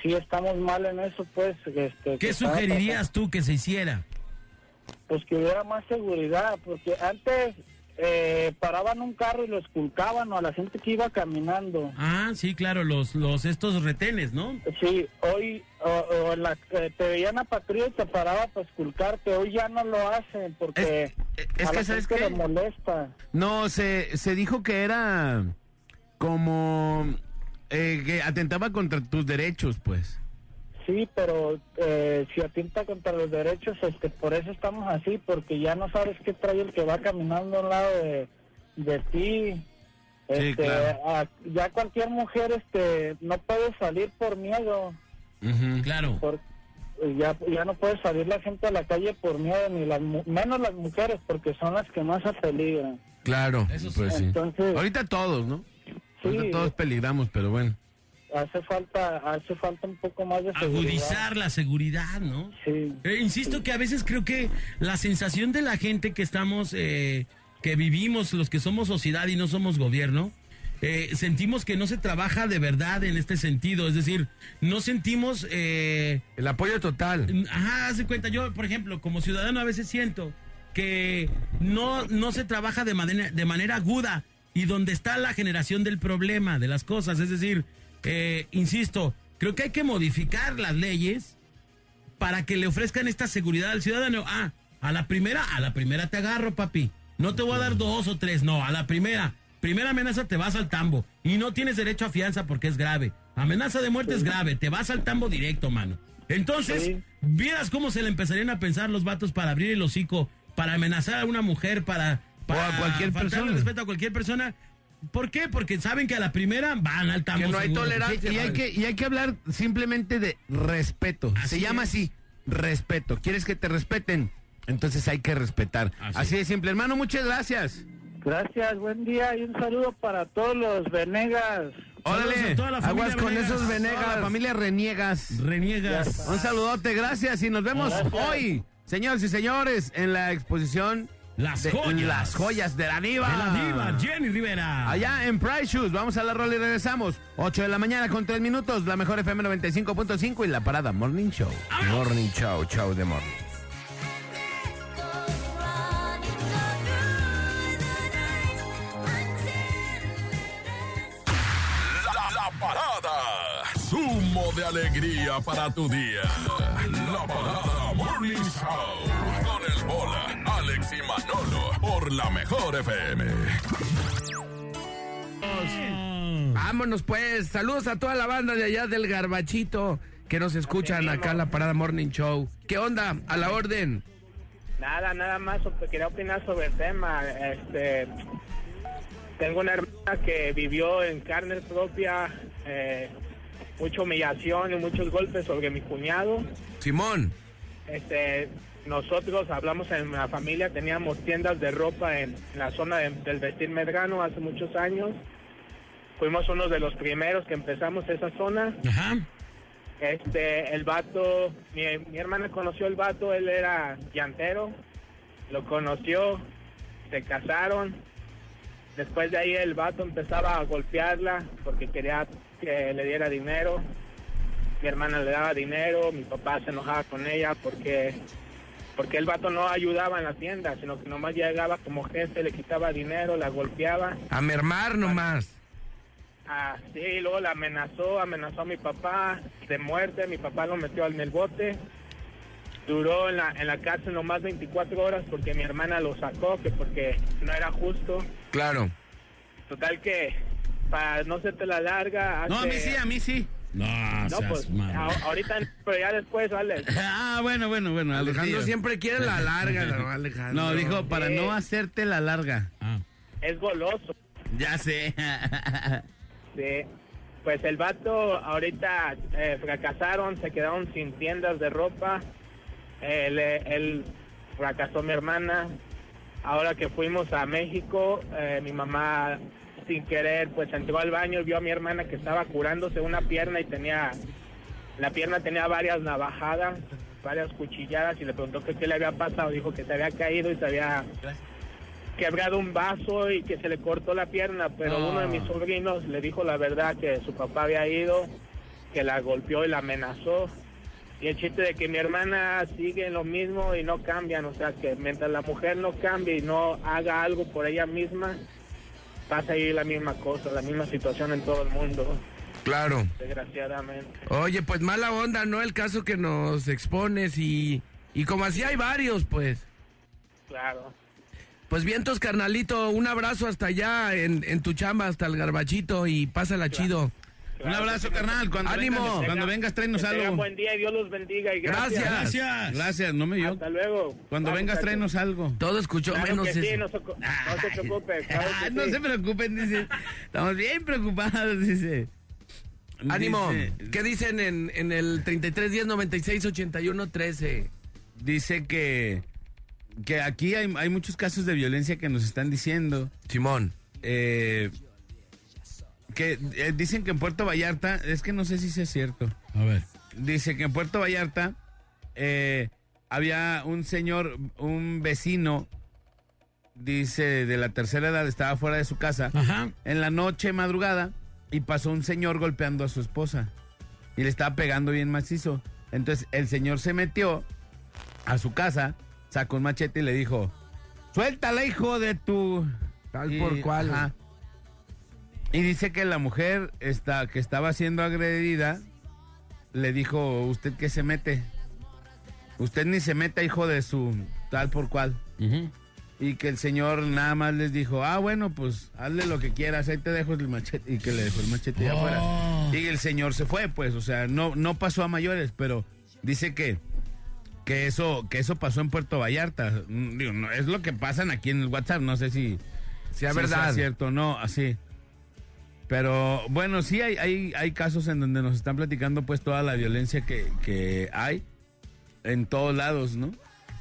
[SPEAKER 7] sí estamos mal en eso pues este
[SPEAKER 3] ¿Qué sugerirías tú que se hiciera?
[SPEAKER 7] pues que hubiera más seguridad porque antes eh, paraban un carro y lo esculcaban o a la gente que iba caminando
[SPEAKER 3] Ah, sí, claro, los, los estos retenes, ¿no?
[SPEAKER 7] Sí, hoy o, o la, eh, te veían a patrulla y te paraba para esculcarte. Hoy ya no lo hacen porque
[SPEAKER 4] Es- es
[SPEAKER 7] a
[SPEAKER 4] que,
[SPEAKER 7] la
[SPEAKER 4] ¿sabes
[SPEAKER 7] gente le molesta.
[SPEAKER 4] No, se, se dijo que era como eh, que atentaba contra tus derechos, pues.
[SPEAKER 7] Sí, pero eh, si atenta contra los derechos, este, por eso estamos así, porque ya no sabes qué trae el que va caminando a un lado de, de ti.
[SPEAKER 4] Sí,
[SPEAKER 7] Este,
[SPEAKER 4] claro.
[SPEAKER 7] a- ya cualquier mujer este, no puede salir por miedo.
[SPEAKER 3] Claro.
[SPEAKER 7] por- ya, ya no puede salir la gente a la calle por miedo, ni las, mu- menos las mujeres, porque son las que más se peligran.
[SPEAKER 1] Claro.
[SPEAKER 3] Eso sí.
[SPEAKER 4] Pues sí.
[SPEAKER 7] Entonces,
[SPEAKER 4] Ahorita todos, ¿no? Ahorita
[SPEAKER 7] Sí.
[SPEAKER 4] todos peligramos, pero bueno.
[SPEAKER 7] Hace falta hace falta un poco más de seguridad.
[SPEAKER 3] Agudizar la seguridad, ¿no?
[SPEAKER 7] Sí.
[SPEAKER 3] Eh, insisto que a veces creo que la sensación de la gente que estamos, eh, que vivimos, los que somos sociedad y no somos gobierno, eh, sentimos que no se trabaja de verdad en este sentido. Es decir, no sentimos... eh,
[SPEAKER 1] El apoyo total.
[SPEAKER 3] Ajá, haz de cuenta, yo, por ejemplo, como ciudadano a veces siento que no, no se trabaja de manera, de manera aguda y donde está la generación del problema, de las cosas. Es decir, eh, insisto, creo que hay que modificar las leyes para que le ofrezcan esta seguridad al ciudadano. Ah, a la primera, a la primera te agarro, papi. No te voy a dar dos o tres, no, a la primera. Primera amenaza te vas al tambo y no tienes derecho a fianza porque es grave. Amenaza de muerte es grave, te vas al tambo directo, mano. Entonces,
[SPEAKER 7] Sí.
[SPEAKER 3] vieras cómo se le empezarían a pensar los vatos para abrir el hocico, para amenazar a una mujer, para, para
[SPEAKER 4] a cualquier persona.
[SPEAKER 3] respeto a cualquier persona. ¿Por qué? Porque saben que a la primera van al tambo.
[SPEAKER 1] Que no hay
[SPEAKER 3] seguro.
[SPEAKER 1] tolerancia.
[SPEAKER 4] Y hay, que, y hay que hablar simplemente de respeto.
[SPEAKER 3] Así
[SPEAKER 4] Se llama
[SPEAKER 3] es.
[SPEAKER 4] así, respeto. ¿Quieres que te respeten? Entonces hay que respetar.
[SPEAKER 3] Así.
[SPEAKER 4] Así, de simple. Hermano, muchas gracias.
[SPEAKER 7] Gracias, buen día y un saludo para todos los Venegas.
[SPEAKER 4] Órale.
[SPEAKER 1] Aguas con
[SPEAKER 3] Venegas.
[SPEAKER 1] esos Venegas.
[SPEAKER 4] la familia Reniegas.
[SPEAKER 3] Reniegas.
[SPEAKER 4] Un saludote, gracias. Y nos vemos
[SPEAKER 7] Gracias.
[SPEAKER 4] hoy, señores y señores, en la exposición
[SPEAKER 3] Las
[SPEAKER 4] de
[SPEAKER 3] joyas.
[SPEAKER 4] Las joyas de la diva.
[SPEAKER 3] De la diva, Jenny Rivera.
[SPEAKER 4] Allá en Price Shoes, vamos a la rola y regresamos. 8 de la mañana con 3 minutos, la mejor FM 95.5 y la parada Morning Show.
[SPEAKER 1] Morning show, show de morning.
[SPEAKER 5] La, la parada. De alegría para tu día. La parada Morning Show. Con el bola, Alex y Manolo. Por la mejor FM.
[SPEAKER 1] Vámonos pues. Saludos a toda la banda de allá del Garbachito que nos escuchan acá en la Parada Morning Show. ¿Qué onda? A la orden.
[SPEAKER 8] Nada, nada más op- quería opinar sobre el tema. Este, tengo una hermana que vivió en carne propia eh, mucha humillación y muchos golpes sobre mi cuñado.
[SPEAKER 1] Simón.
[SPEAKER 8] Este, nosotros hablamos en la familia, teníamos tiendas de ropa en, la zona de- del vestir Medrano hace muchos años. Fuimos uno de los primeros que empezamos esa zona.
[SPEAKER 3] Ajá.
[SPEAKER 8] Este, el vato, mi, mi hermana conoció el vato, él era llantero, lo conoció, se casaron. Después de ahí el vato empezaba a golpearla porque quería que le diera dinero. Mi hermana le daba dinero, mi papá se enojaba con ella porque porque el vato no ayudaba en la tienda, sino que nomás llegaba como jefe, le quitaba dinero, la golpeaba.
[SPEAKER 1] A mermar nomás.
[SPEAKER 8] Ah, sí, luego la amenazó, amenazó a mi papá de muerte, mi papá lo metió en el bote. Duró en la, en la cárcel nomás 24 horas porque mi hermana lo sacó, que porque no era justo.
[SPEAKER 1] Claro.
[SPEAKER 8] Total que, para no hacerte la larga...
[SPEAKER 4] No, a mí sí, a mí sí.
[SPEAKER 3] No,
[SPEAKER 8] No,
[SPEAKER 3] seas
[SPEAKER 8] pues, a- ahorita, pero ya después, vale.
[SPEAKER 4] Ah, bueno, bueno, bueno.
[SPEAKER 1] Alejandro
[SPEAKER 4] Alejandro
[SPEAKER 1] siempre quiere la larga, ¿no, Alejandro?
[SPEAKER 4] No, dijo para
[SPEAKER 8] Sí.
[SPEAKER 4] no hacerte la larga.
[SPEAKER 3] Ah.
[SPEAKER 9] es goloso.
[SPEAKER 4] Ya sé.
[SPEAKER 9] Sí. Pues el vato ahorita eh, fracasaron, se quedaron sin tiendas de ropa. Él, eh, él fracasó mi hermana. Ahora que fuimos a México, eh, mi mamá sin querer pues entró al baño y vio a mi hermana que estaba curándose una pierna y tenía, la pierna tenía varias navajadas, varias cuchilladas y le preguntó que qué le había pasado. Dijo que se había caído y se había quebrado un vaso y que se le cortó la pierna, pero
[SPEAKER 3] Ah.
[SPEAKER 9] uno de mis sobrinos le dijo la verdad que su papá había ido, que la golpeó y la amenazó. Y el chiste de que mi hermana sigue en lo mismo y no cambian, o sea que mientras la mujer no cambie y no haga algo por ella misma, va a seguir la misma cosa, la misma situación en todo el mundo,
[SPEAKER 1] Claro.
[SPEAKER 9] desgraciadamente.
[SPEAKER 1] Oye, pues mala onda, ¿no? El caso que nos expones y, y como así hay varios, pues.
[SPEAKER 9] Claro.
[SPEAKER 1] Pues vientos, carnalito, un abrazo hasta allá en, en tu chamba, hasta el garbachito y pásala chido.
[SPEAKER 4] Un abrazo, carnal. Cuando
[SPEAKER 1] Ánimo.
[SPEAKER 4] vengas, cuando vengas, tráenos algo.
[SPEAKER 9] buen día y Dios los bendiga y gracias.
[SPEAKER 1] Gracias.
[SPEAKER 3] Gracias.
[SPEAKER 4] Gracias, no me yo.
[SPEAKER 9] Hasta luego.
[SPEAKER 4] Cuando
[SPEAKER 9] Vamos,
[SPEAKER 4] vengas, tráenos algo.
[SPEAKER 1] Todo escuchó
[SPEAKER 9] Claro
[SPEAKER 1] menos
[SPEAKER 9] que sí,
[SPEAKER 1] eso.
[SPEAKER 9] no se, no se preocupe. claro que
[SPEAKER 4] Ah, no
[SPEAKER 9] sí.
[SPEAKER 4] se preocupen, dice. Estamos bien preocupados, dice.
[SPEAKER 1] Ánimo.
[SPEAKER 4] Dice,
[SPEAKER 1] ¿Qué dicen en, en el 33 10 96 81 13?
[SPEAKER 4] dice que, que aquí hay, hay muchos casos de violencia que nos están diciendo.
[SPEAKER 1] Simón.
[SPEAKER 4] eh, que eh, dicen que en Puerto Vallarta, es que no sé si sea cierto.
[SPEAKER 3] A ver.
[SPEAKER 4] Dice que en Puerto Vallarta eh, había un señor, un vecino, dice de la tercera edad, estaba fuera de su casa.
[SPEAKER 3] Ajá.
[SPEAKER 4] en la noche madrugada y pasó un señor golpeando a su esposa y le estaba pegando bien macizo. Entonces el señor se metió a su casa, sacó un machete y le dijo, suéltala hijo de tu...
[SPEAKER 1] Tal
[SPEAKER 4] Y-
[SPEAKER 1] por cual.
[SPEAKER 4] ajá. Y dice que la mujer está, que estaba siendo agredida le dijo, ¿usted qué se mete? Usted ni se meta hijo de su tal por cual. Y que el señor nada más les dijo, ah, bueno, pues hazle lo que quieras, ahí te dejo el machete. Y que le dejó el machete allá
[SPEAKER 3] Oh.
[SPEAKER 4] afuera. Y el señor se fue, pues, o sea, no, no pasó a mayores, pero dice que, que, eso, que eso pasó en Puerto Vallarta. Mm, digo, no, es lo que pasan aquí en el WhatsApp, no sé si, si
[SPEAKER 1] verdad.
[SPEAKER 4] sea cierto o no, así. Pero bueno, sí hay, hay, hay casos en donde nos están platicando pues toda la violencia que, que hay en todos lados, ¿no?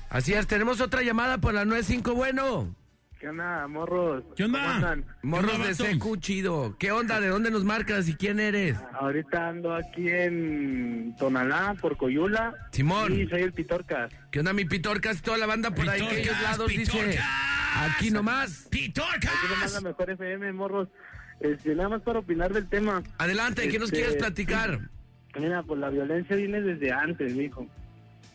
[SPEAKER 1] Así es, tenemos otra llamada por la 95, bueno.
[SPEAKER 9] ¿Qué onda, morros?
[SPEAKER 3] ¿Qué onda?
[SPEAKER 1] Morros
[SPEAKER 3] onda,
[SPEAKER 1] de secu, chido. ¿Qué onda? ¿De dónde nos marcas y quién eres?
[SPEAKER 9] Ahorita ando aquí en Tonalá, por Coyula.
[SPEAKER 1] Simón.
[SPEAKER 9] Y soy el Pitorcas.
[SPEAKER 1] ¿Qué onda, mi Pitorcas? Toda la banda por ahí, aquellos
[SPEAKER 3] Pitorcas,
[SPEAKER 1] lados, dice.
[SPEAKER 3] Pitorcas.
[SPEAKER 1] Aquí nomás.
[SPEAKER 3] ¡Pitorcas!
[SPEAKER 9] Aquí nomás la mejor FM, morros. Este, nada más para opinar del tema.
[SPEAKER 1] Adelante, ¿qué nos
[SPEAKER 9] Este,
[SPEAKER 1] quieres platicar?
[SPEAKER 9] Mira, pues la violencia viene desde antes, mijo.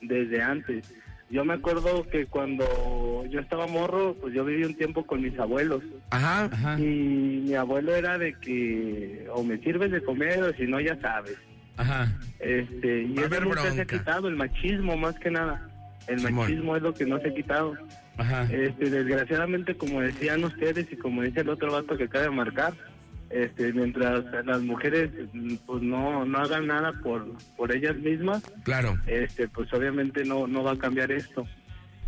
[SPEAKER 9] Desde antes. Yo me acuerdo que cuando yo estaba morro, pues yo viví un tiempo con mis abuelos.
[SPEAKER 1] Ajá.
[SPEAKER 4] Ajá.
[SPEAKER 9] Y mi abuelo era de que o me sirves de comer o si no, ya sabes.
[SPEAKER 4] Ajá.
[SPEAKER 9] Este, y eso nunca se ha
[SPEAKER 1] bronca.
[SPEAKER 9] quitado, el machismo más que nada. El
[SPEAKER 1] Simón.
[SPEAKER 9] machismo es lo que no se ha quitado.
[SPEAKER 4] Ajá.
[SPEAKER 9] Este, desgraciadamente, como decían ustedes y como dice el otro vato que acaba de marcar, este, mientras las mujeres pues no, no hagan nada por, por ellas mismas,
[SPEAKER 1] Claro.
[SPEAKER 9] este, pues obviamente no, no va a cambiar esto.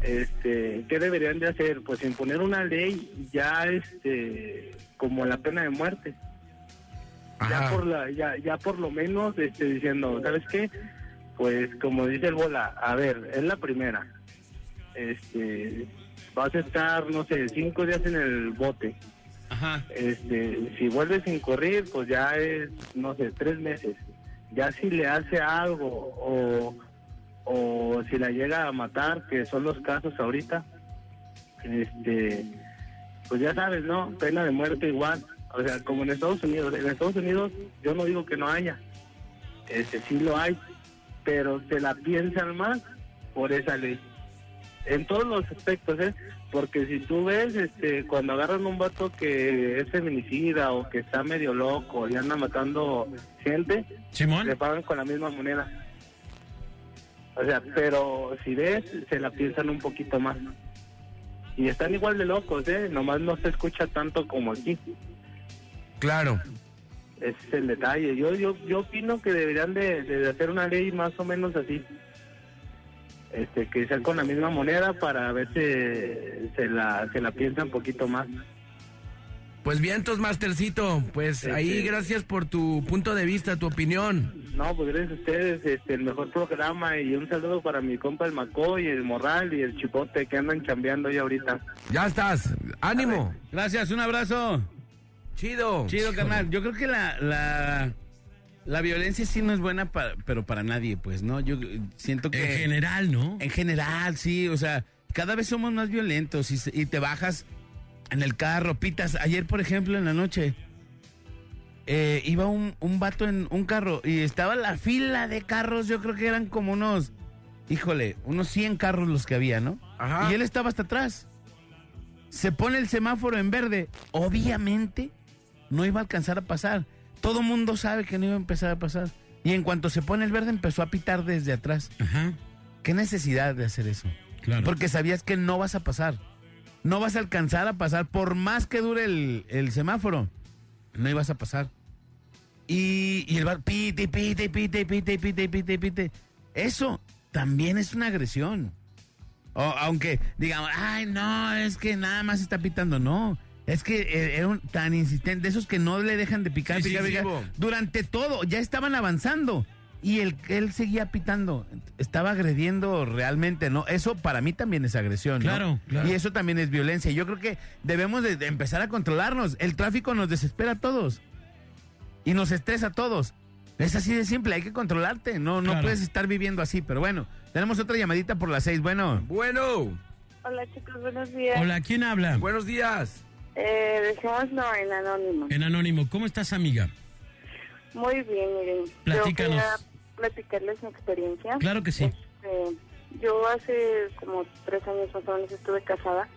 [SPEAKER 9] Este, ¿qué deberían de hacer? Pues imponer una ley ya, este, como la pena de muerte. Ya por la, ya, ya por lo menos, este, diciendo, ¿sabes qué? Pues como dice el bola, a ver, es la primera. Este, vas a estar, no sé, cinco días en el bote.
[SPEAKER 4] Ajá.
[SPEAKER 9] Este, si vuelves a incurrir, pues ya es, no sé, tres meses. Ya si le hace algo o, o si la llega a matar, que son los casos ahorita, este, pues ya sabes, ¿no? Pena de muerte igual. O sea, como en Estados Unidos. En Estados Unidos yo no digo que no haya. Este, sí lo hay, pero se la piensan más por esa ley. En todos los aspectos, ¿eh? Porque si tú ves, este, cuando agarran un vato que es feminicida o que está medio loco y anda matando gente,
[SPEAKER 3] Simón.
[SPEAKER 9] le pagan con la misma moneda. O sea, pero si ves, se la piensan un poquito más. Y están igual de locos, ¿eh? Nomás no se escucha tanto como aquí.
[SPEAKER 1] Claro.
[SPEAKER 9] Ese es el detalle. Yo yo yo opino que deberían de, de hacer una ley más o menos así. Este, que sea con la misma moneda para ver si se la, se la piensa un poquito más.
[SPEAKER 1] Pues vientos, Mastercito. Pues ahí gracias por tu punto de vista, tu opinión.
[SPEAKER 9] No, pues gracias a ustedes, este, el mejor programa y un saludo para mi compa el Macoy, el Morral y el Chipote que andan chambeando ahí ahorita.
[SPEAKER 1] Ya estás. Ánimo.
[SPEAKER 4] Gracias, un abrazo.
[SPEAKER 1] Chido.
[SPEAKER 4] Chido, carnal. Yo creo que la, la, la violencia sí no es buena, para, pero para nadie, pues, ¿no? Yo eh, siento que...
[SPEAKER 3] En general, ¿no?
[SPEAKER 4] En general, sí, o sea, cada vez somos más violentos y, y te bajas en el carro, pitas. Ayer, por ejemplo, en la noche, eh, iba un, un vato en un carro y estaba la fila de carros, yo creo que eran como unos, híjole, unos 100 carros los que había, ¿no?
[SPEAKER 1] Ajá.
[SPEAKER 4] Y él estaba hasta atrás. Se pone el semáforo en verde. Obviamente no iba a alcanzar a pasar. Todo mundo sabe que no iba a empezar a pasar. Y en cuanto se pone el verde empezó a pitar desde atrás.
[SPEAKER 3] Ajá,
[SPEAKER 4] ¿Qué necesidad de hacer eso?
[SPEAKER 3] claro.
[SPEAKER 4] Porque sabías que no vas a pasar. No vas a alcanzar a pasar. Por más que dure el, el semáforo, no ibas a pasar. Y, y el bar, pite, pite, pite, pite, pite, pite, pite. Eso también es una agresión. O, aunque digamos, ay, no, es que nada más está pitando. No, es que eh, era un- tan insistente, de esos que no le dejan de picar,
[SPEAKER 1] Sí,
[SPEAKER 4] picar,
[SPEAKER 1] sí, sí,
[SPEAKER 4] picar.
[SPEAKER 1] bo.
[SPEAKER 4] Durante todo, ya estaban avanzando. Y el, él seguía pitando, estaba agrediendo realmente, ¿no? Eso para mí también es agresión, ¿no?
[SPEAKER 3] Claro, claro.
[SPEAKER 4] Y eso también es violencia. Yo creo que debemos de, de empezar a controlarnos. El tráfico nos desespera a todos. Y nos estresa a todos. Es así de simple, hay que controlarte. No, no
[SPEAKER 3] Claro.
[SPEAKER 4] puedes estar viviendo así. Pero bueno, tenemos otra llamadita por las seis. Bueno,
[SPEAKER 1] Bueno,
[SPEAKER 10] Hola chicos, buenos días.
[SPEAKER 3] Hola, ¿quién habla?
[SPEAKER 1] buenos días.
[SPEAKER 10] Eh, dejémoslo en anónimo.
[SPEAKER 3] En Anónimo, ¿cómo estás, amiga?
[SPEAKER 10] Muy bien, miren.
[SPEAKER 3] Platícanos.
[SPEAKER 10] Yo platicarles mi experiencia.
[SPEAKER 3] Claro que sí.
[SPEAKER 10] Este, yo hace como tres años más o menos estuve casada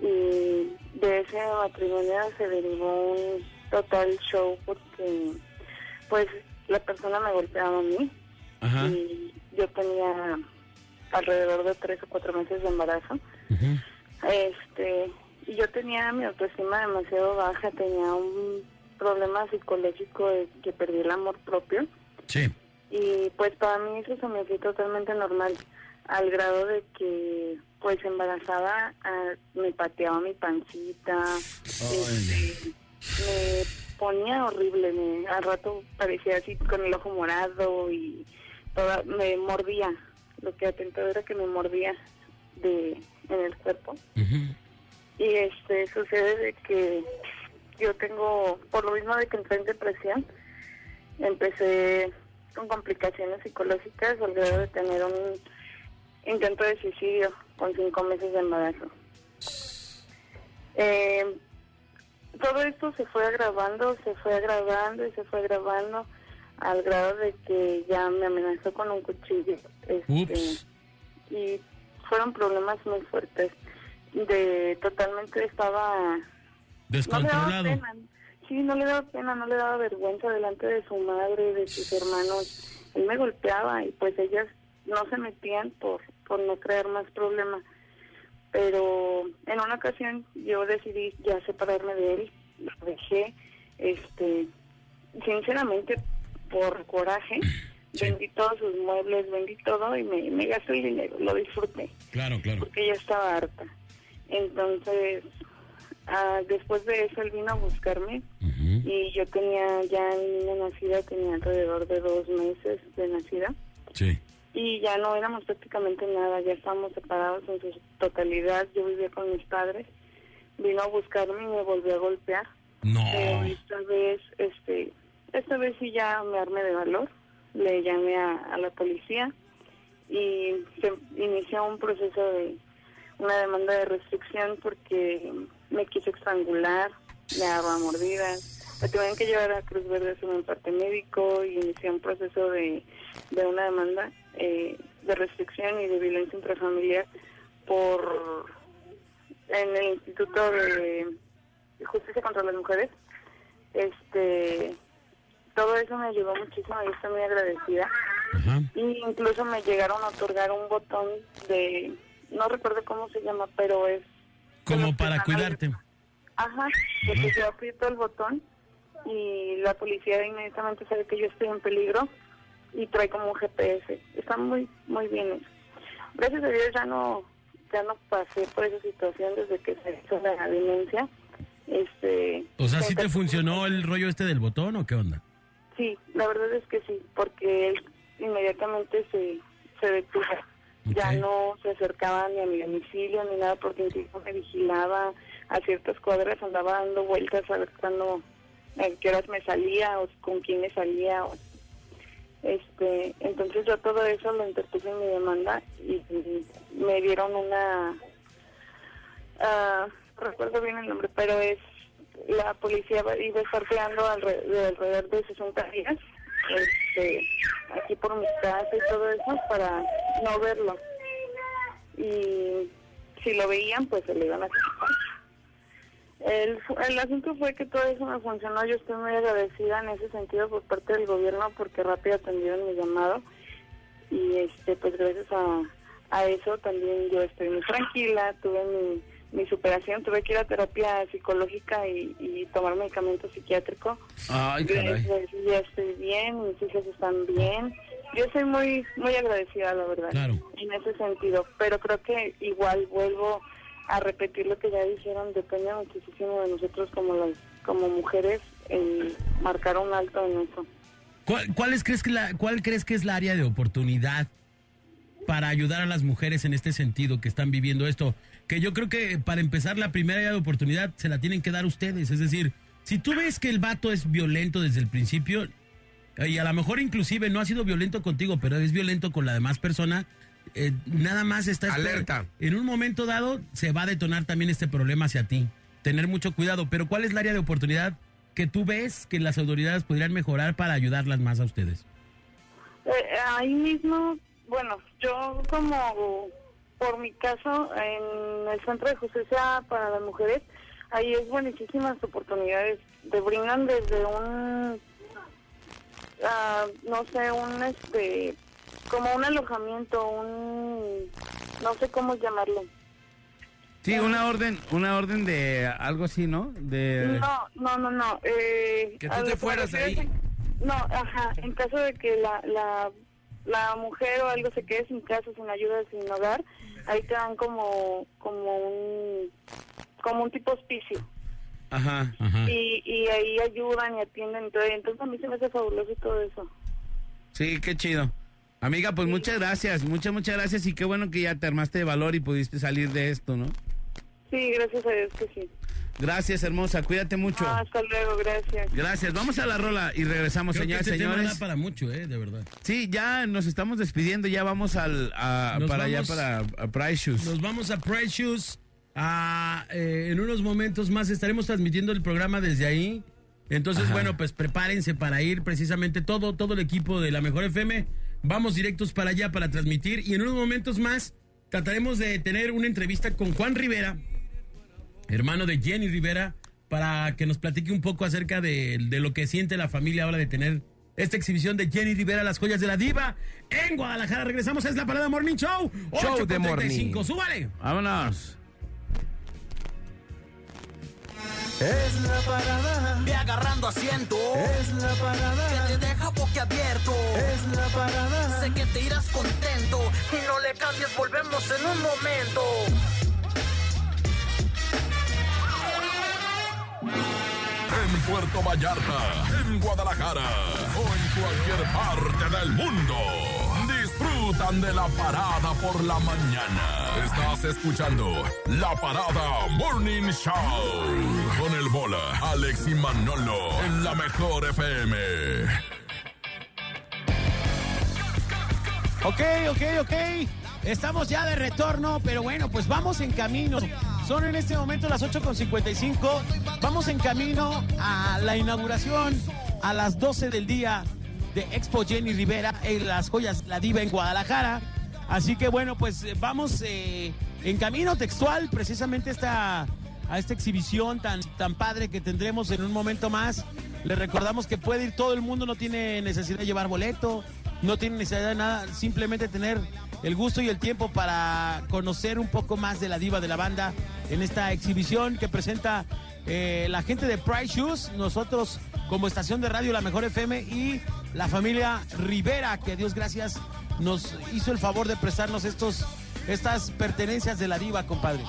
[SPEAKER 10] y de ese matrimonio se derivó un total show porque pues la persona me golpeaba a mí
[SPEAKER 4] Ajá.
[SPEAKER 10] y yo tenía alrededor de tres o cuatro meses de embarazo.
[SPEAKER 3] Ujú.
[SPEAKER 10] Este, yo tenía mi autoestima demasiado baja, tenía un problema psicológico de que perdí el amor propio
[SPEAKER 3] Sí.
[SPEAKER 10] y pues para mí eso se me hacía totalmente normal al grado de que pues embarazada ah, me pateaba mi pancita, este, me ponía horrible, me, al rato parecía así con el ojo morado y toda, me mordía, lo que atentó era que me mordía de en el cuerpo
[SPEAKER 3] Ujú.
[SPEAKER 10] Y este sucede de que yo tengo por lo mismo de que entré en depresión empecé con complicaciones psicológicas al grado de tener un intento de suicidio con cinco meses de embarazo. Eh, todo esto se fue agravando se fue agravando y se fue agravando al grado de que ya me amenazó con un cuchillo este, y fueron problemas muy fuertes de totalmente estaba no le daba
[SPEAKER 3] Descontrolado.
[SPEAKER 10] pena sí no le daba pena no le daba vergüenza delante de su madre de sus hermanos él me golpeaba y pues ellas no se metían por por no crear más problemas pero en una ocasión yo decidí ya separarme de él lo dejé este sinceramente por coraje vendí todos sus muebles vendí todo y me, me gasté el dinero lo disfruté
[SPEAKER 3] Claro, claro.
[SPEAKER 10] porque ya estaba harta. Entonces, ah, después de eso él vino a buscarme y yo tenía ya mi niña nacida, tenía alrededor de dos meses de nacida
[SPEAKER 3] Sí.
[SPEAKER 10] y ya no éramos prácticamente nada, ya estábamos separados en su totalidad, yo vivía con mis padres, vino a buscarme y me volvió a golpear.
[SPEAKER 3] No.
[SPEAKER 10] Pero esta vez, este, esta vez sí ya me armé de valor, le llamé a, a la policía y se inició un proceso de una demanda de restricción porque me quiso estrangular, me daba mordidas, me tuvieron que llevar a Cruz Verde a un parte médico y inicié un proceso de, de una demanda eh, de restricción y de violencia intrafamiliar por en el Instituto de Justicia contra las Mujeres. Este, todo eso me ayudó muchísimo y estoy muy agradecida. Y incluso me llegaron a otorgar un botón de, no recuerdo cómo se llama, pero es...
[SPEAKER 3] Como para cuidarte.
[SPEAKER 10] Ajá, porque yo aprieto el botón y la policía inmediatamente sabe que yo estoy en peligro y trae como un GPS. Está muy, muy bien eso. Gracias a Dios ya no, ya no pasé por esa situación desde que se hizo la violencia Este,
[SPEAKER 3] O sea, ¿sí te funcionó el rollo este del botón o qué onda?
[SPEAKER 10] Sí, la verdad es que sí, porque él inmediatamente se, se detuvo. Ya no se acercaba ni a mi domicilio ni nada porque incluso me vigilaba a ciertas cuadras, andaba dando vueltas a ver cuándo, en qué horas me salía o con quién me salía. o- este, entonces yo todo eso lo interpuse en mi demanda y, y me dieron una, ah, no recuerdo bien el nombre, pero es la policía iba a estar creando alre- de alrededor de 60 días este, aquí por mi casa y todo eso para no verlo. Y si lo veían, pues se le iban a quitar. El, el asunto fue que todo eso me funcionó. Yo estoy muy agradecida en ese sentido por parte del gobierno porque rápido atendieron mi llamado. Y este pues gracias a, a eso también yo estoy muy tranquila. Tuve mi, mi superación, tuve que ir a terapia psicológica y, y tomar medicamento psiquiátrico.
[SPEAKER 4] Ay, caray.
[SPEAKER 10] Ya estoy bien, mis hijas están bien. Yo soy muy muy agradecida, la verdad,
[SPEAKER 3] Claro.
[SPEAKER 10] en ese sentido. Pero creo que igual vuelvo a repetir lo que ya dijeron, depende muchísimo de nosotros como las como mujeres en marcar un alto en eso.
[SPEAKER 3] ¿Cuál, cuál es, crees que la, ¿Cuál crees que es la área de oportunidad para ayudar a las mujeres en este sentido que están viviendo esto? Que yo creo que para empezar la primera área de oportunidad se la tienen que dar ustedes. Es decir, si tú ves que el vato es violento desde el principio y a lo mejor inclusive no ha sido violento contigo, pero es violento con la demás persona, eh, nada más está
[SPEAKER 1] Alerta.
[SPEAKER 3] En un momento dado se va a detonar también este problema hacia ti. Tener mucho cuidado. Pero ¿cuál es el área de oportunidad que tú ves que las autoridades podrían mejorar para ayudarlas más a ustedes?
[SPEAKER 10] Eh, ahí mismo, bueno, yo como por mi caso en el Centro de Justicia para las Mujeres, ahí es buenísimas oportunidades. Te brindan desde un, ah, no sé, un este, como un alojamiento, un, no sé cómo llamarlo.
[SPEAKER 4] Sí, una orden, una orden de algo así, ¿no? De...
[SPEAKER 10] No, no, no, no. Eh,
[SPEAKER 1] Que tú
[SPEAKER 10] a
[SPEAKER 1] te fueras ahí.
[SPEAKER 10] en- No, ajá, en caso de que la, la, la mujer o algo se quede sin casa, sin ayuda, sin hogar, ahí te dan como, como un, como un tipo hospicio.
[SPEAKER 4] Ajá.
[SPEAKER 3] Ajá.
[SPEAKER 10] Y, y ahí ayudan y atienden y todo. Entonces a mí se me hace fabuloso todo eso.
[SPEAKER 4] Sí, qué chido. Amiga, pues muchas gracias, muchas, muchas gracias y qué bueno que ya te armaste de valor y pudiste salir de esto, ¿no?
[SPEAKER 10] Sí, gracias a Dios que sí.
[SPEAKER 4] Gracias, hermosa, cuídate mucho.
[SPEAKER 10] Ah, hasta luego, gracias.
[SPEAKER 4] Gracias, vamos a la rola y regresamos,
[SPEAKER 3] Creo que
[SPEAKER 4] señores,
[SPEAKER 3] este tema
[SPEAKER 4] señores.
[SPEAKER 3] da para mucho, eh, de verdad.
[SPEAKER 4] Sí, ya nos estamos despidiendo, ya vamos al, a- para allá, para a Price Shoes.
[SPEAKER 3] Nos vamos a Precious. Ah, eh, en unos momentos más estaremos transmitiendo el programa desde ahí. Entonces,
[SPEAKER 4] Ajá.
[SPEAKER 3] bueno, pues prepárense para ir precisamente todo, todo el equipo de la Mejor FM. Vamos directos para allá para transmitir y en unos momentos más trataremos de tener una entrevista con Juan Rivera, hermano de Jenny Rivera, para que nos platique un poco acerca de, de lo que siente la familia ahora de tener esta exhibición de Jenny Rivera, las joyas de la diva, en Guadalajara. Regresamos, es la Parada Morning Show.
[SPEAKER 1] Show de
[SPEAKER 3] 8:35.
[SPEAKER 1] morning.
[SPEAKER 3] Súbale.
[SPEAKER 4] Vámonos.
[SPEAKER 11] Es la parada,
[SPEAKER 2] Ve agarrando asiento.
[SPEAKER 11] es la parada,
[SPEAKER 2] Que te deja boquiabierto.
[SPEAKER 11] es la parada.
[SPEAKER 2] Sé que te irás contento. Y no le cambies, volvemos en un momento.
[SPEAKER 5] En Puerto Vallarta, en Guadalajara o en cualquier parte del mundo. Disfrutan de la parada por la mañana. Estás escuchando La Parada Morning Show con el bola, Alex y Manolo en la mejor FM.
[SPEAKER 3] Ok, ok, ok. Estamos ya de retorno, pero bueno, pues vamos en camino. Son en este momento las 8.55. Vamos en camino a la inauguración a las 12 del día de Expo Jenny Rivera en las joyas La Diva en Guadalajara. Así que bueno, pues eh, vamos eh, en camino textual precisamente esta, a esta exhibición tan, tan padre que tendremos en un momento más. Les recordamos que puede ir todo el mundo, no tiene necesidad de llevar boleto, no tiene necesidad de nada, simplemente tener el gusto y el tiempo para conocer un poco más de la diva de la banda en esta exhibición que presenta eh, la gente de Price Shoes, nosotros como estación de radio La Mejor FM y la familia Rivera, que Dios gracias nos hizo el favor de prestarnos estos, estas pertenencias de la diva, compadre.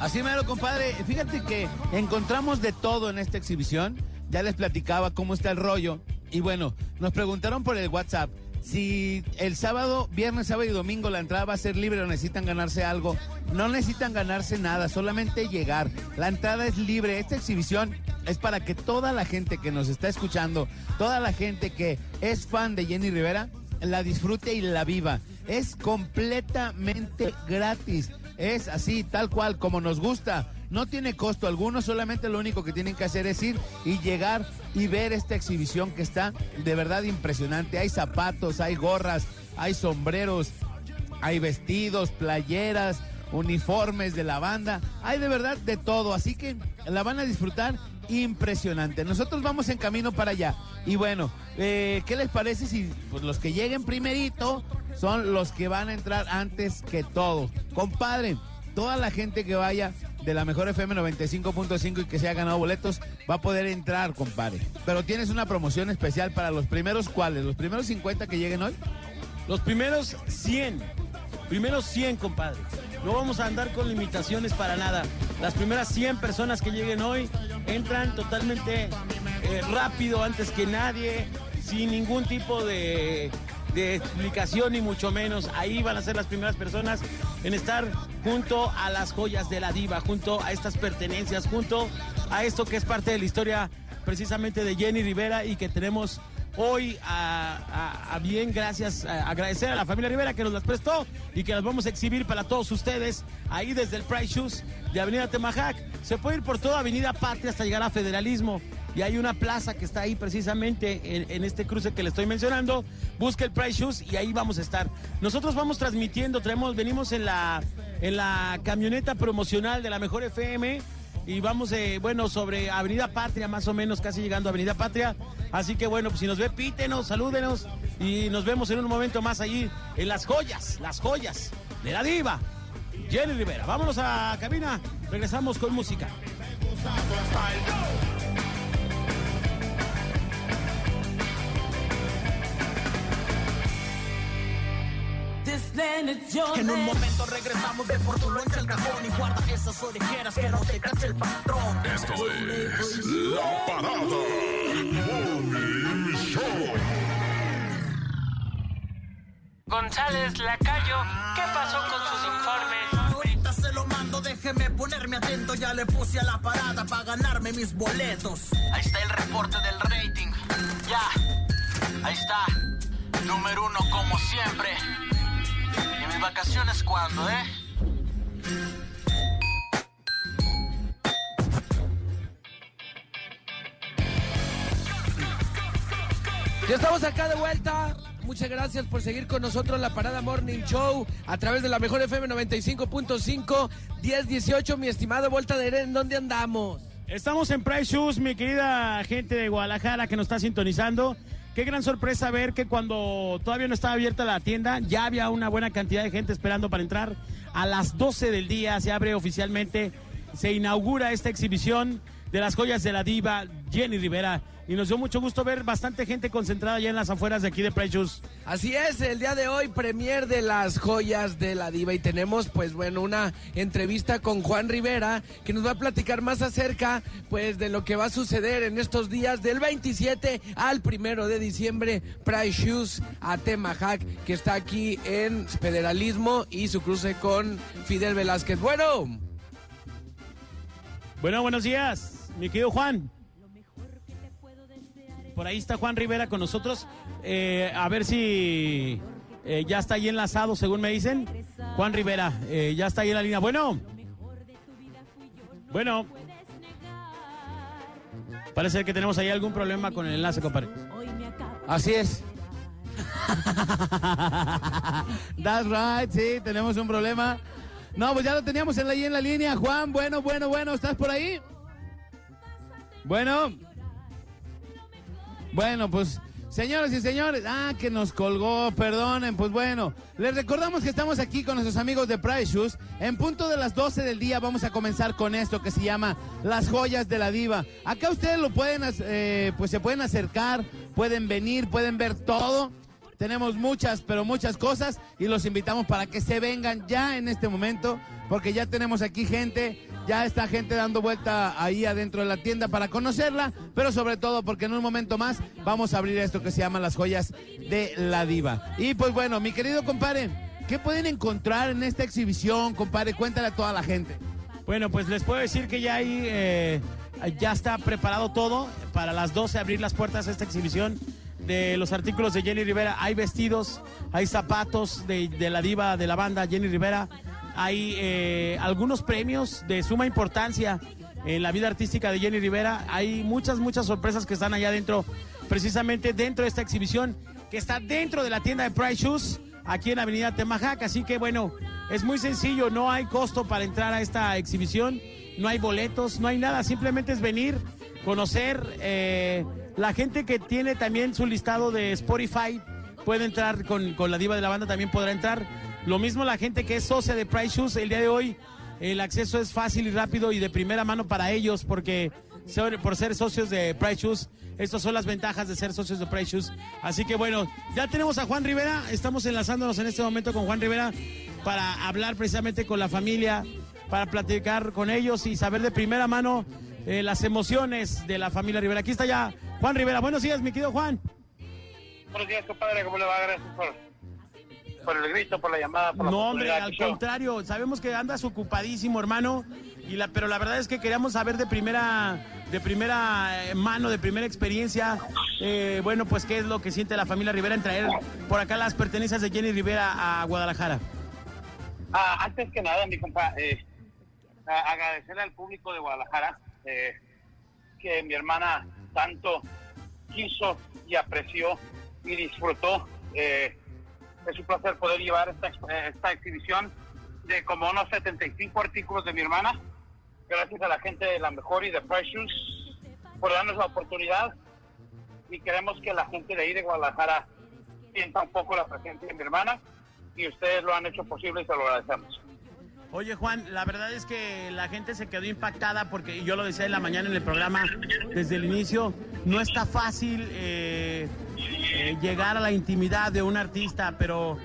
[SPEAKER 4] Así mero, compadre. Fíjate que encontramos de todo en esta exhibición. Ya les platicaba cómo está el rollo. Y bueno, nos preguntaron por el WhatsApp si el sábado, viernes, sábado y domingo la entrada va a ser libre o necesitan ganarse algo. No necesitan ganarse nada, solamente llegar. La entrada es libre. Esta exhibición es para que toda la gente que nos está escuchando, toda la gente que es fan de Jenny Rivera, la disfrute y la viva. Es completamente gratis. Es así, tal cual, como nos gusta. No tiene costo alguno, solamente lo único que tienen que hacer es ir y llegar y ver esta exhibición que está de verdad impresionante. Hay zapatos, hay gorras, hay sombreros, hay vestidos, playeras, uniformes de la banda, hay de verdad de todo, así que la van a disfrutar impresionante. Nosotros vamos en camino para allá. Y bueno, eh, ¿qué les parece si pues, los que lleguen primerito son los que van a entrar antes que todos? Compadre, toda la gente que vaya de la mejor FM 95.5 y que se haya ganado boletos va a poder entrar, compadre. Pero tienes una promoción especial para los primeros cuáles, los primeros 50 que lleguen hoy.
[SPEAKER 3] Los primeros 100. Primeros 100, compadre. No vamos a andar con limitaciones para nada. Las primeras 100 personas que lleguen hoy entran totalmente eh, rápido, antes que nadie, sin ningún tipo de, de explicación ni mucho menos. Ahí van a ser las primeras personas en estar junto a las joyas de la diva, junto a estas pertenencias, junto a esto que es parte de la historia precisamente de Jenny Rivera y que tenemos hoy a, bien, gracias, agradecer a la familia Rivera que nos las prestó y que las vamos a exhibir para todos ustedes ahí desde el Price Shoes de Avenida Temajac. Se puede ir por toda Avenida Patria hasta llegar a Federalismo y hay una plaza que está ahí precisamente en, este cruce que le estoy mencionando. Busca el Price Shoes y ahí vamos a estar. Nosotros vamos transmitiendo, traemos, venimos en la, en la camioneta promocional de la Mejor FM y vamos, eh, bueno, sobre Avenida Patria, más o menos, casi llegando a Avenida Patria. Así que bueno, pues si nos ve, pítenos, salúdenos y nos vemos en un momento más allí en las joyas, las joyas de la diva. Jenny Rivera, vámonos a cabina, regresamos con música.
[SPEAKER 2] En un momento regresamos de por tu loncha al cajón y guarda esas orejeras que no te cache el patrón.
[SPEAKER 5] Esto es La Parada Morning Show.
[SPEAKER 12] González Lacayo, ¿qué pasó con sus informes?
[SPEAKER 2] Ahorita se lo mando, déjeme ponerme atento. Ya le puse a la parada para ganarme mis boletos. Ahí está el reporte del rating. Ya, ahí está. Número uno como siempre. ¿Y mis vacaciones cuándo, eh?
[SPEAKER 1] Ya estamos acá de vuelta. Muchas gracias por seguir con nosotros la Parada Morning Show a través de la mejor FM 95.5 1018. Mi estimado Vuelta de ¿en dónde andamos?
[SPEAKER 3] Estamos en Price Shoes, mi querida gente de Guadalajara que nos está sintonizando. Qué gran sorpresa ver que cuando todavía no estaba abierta la tienda, ya había una buena cantidad de gente esperando para entrar. A las 12 del día se abre oficialmente, se inaugura esta exhibición de las joyas de la diva Jenny Rivera. Y nos dio mucho gusto ver bastante gente concentrada ya en las afueras de aquí de Price Shoes.
[SPEAKER 1] Así es, el día de hoy, premier de las joyas de la diva. Y tenemos, pues bueno, una entrevista con Juan Rivera, que nos va a platicar más acerca, pues, de lo que va a suceder en estos días del 27 al primero de diciembre. Price Shoes a Temajac, que está aquí en Federalismo y su cruce con Fidel Velázquez. Bueno.
[SPEAKER 3] Bueno, buenos días, mi querido Juan. Por ahí está Juan Rivera con nosotros. Eh, a ver si eh, ya está ahí enlazado, según me dicen. Juan Rivera, eh, ya está ahí en la línea. Bueno. Bueno. Parece que tenemos ahí algún problema con el enlace, compadre.
[SPEAKER 4] Así es. That's right, sí, tenemos un problema. No, pues ya lo teníamos en la, ahí en la línea. Juan, bueno, bueno, bueno, ¿estás por ahí? Bueno. Bueno, pues, señoras y señores, ah, que nos colgó, perdonen, pues bueno, les recordamos que estamos aquí con nuestros amigos de Price Shoes. En punto de las 12 del día vamos a comenzar con esto que se llama Las Joyas de la Diva. Acá ustedes lo pueden, eh, pues se pueden acercar, pueden venir, pueden ver todo. Tenemos muchas, pero muchas cosas y los invitamos para que se vengan ya en este momento, porque ya tenemos aquí gente Ya está gente dando vuelta ahí adentro de la tienda para conocerla, pero sobre todo porque en un momento más vamos a abrir esto que se llama las joyas de la diva. Y pues bueno, mi querido compadre, ¿qué pueden encontrar en esta exhibición, compadre? Cuéntale a toda la gente.
[SPEAKER 3] Bueno, pues les puedo decir que ya ahí eh, ya está preparado todo para las 12 abrir las puertas a esta exhibición de los artículos de Jenny Rivera. Hay vestidos, hay zapatos de la diva de la banda Jenny Rivera. Hay eh, algunos premios de suma importancia en la vida artística de Jenny Rivera. Hay muchas, muchas sorpresas que están allá dentro, precisamente dentro de esta exhibición que está dentro de la tienda de Price Shoes, aquí en Avenida Temajac. Así que bueno, es muy sencillo, no hay costo para entrar a esta exhibición, no hay boletos, no hay nada, simplemente es venir, conocer. eh, la gente que tiene también su listado de Spotify puede entrar con, con la diva de la banda, también podrá entrar. Lo mismo la gente que es socia de Price Shoes, el día de hoy el acceso es fácil y rápido y de primera mano para ellos porque por ser socios de Price Shoes, estas son las ventajas de ser socios de Price Shoes. Así que bueno, ya tenemos a Juan Rivera, estamos enlazándonos en este momento con Juan Rivera para hablar precisamente con la familia, para platicar con ellos y saber de primera mano eh, las emociones de la familia Rivera. Aquí está ya Juan Rivera. Buenos días, mi querido Juan.
[SPEAKER 13] Buenos días, compadre. ¿Cómo le va? Gracias por, por el grito, por la llamada, por la
[SPEAKER 3] No, hombre, al contrario, sabemos que andas ocupadísimo, hermano, y la, pero la verdad es que queríamos saber de primera, de primera eh, mano, de primera experiencia, eh, bueno, pues qué es lo que siente la familia Rivera en traer por acá las pertenencias de Jenny Rivera a Guadalajara.
[SPEAKER 13] Ah, antes que nada, mi compa, eh, agradecerle al público de Guadalajara eh, que mi hermana tanto quiso y apreció y disfrutó. Eh, es un placer poder llevar esta, ex- esta exhibición de como unos 75 artículos de mi hermana. Gracias a la gente de La Mejor y de Price Shoes por darnos la oportunidad y queremos que la gente de ahí de Guadalajara sienta un poco la presencia de mi hermana y ustedes lo han hecho posible y se lo agradecemos.
[SPEAKER 3] Oye, Juan, la verdad es que la gente se quedó impactada porque yo lo decía en la mañana en el programa desde el inicio, no está fácil eh, eh, llegar a la intimidad de un artista, pero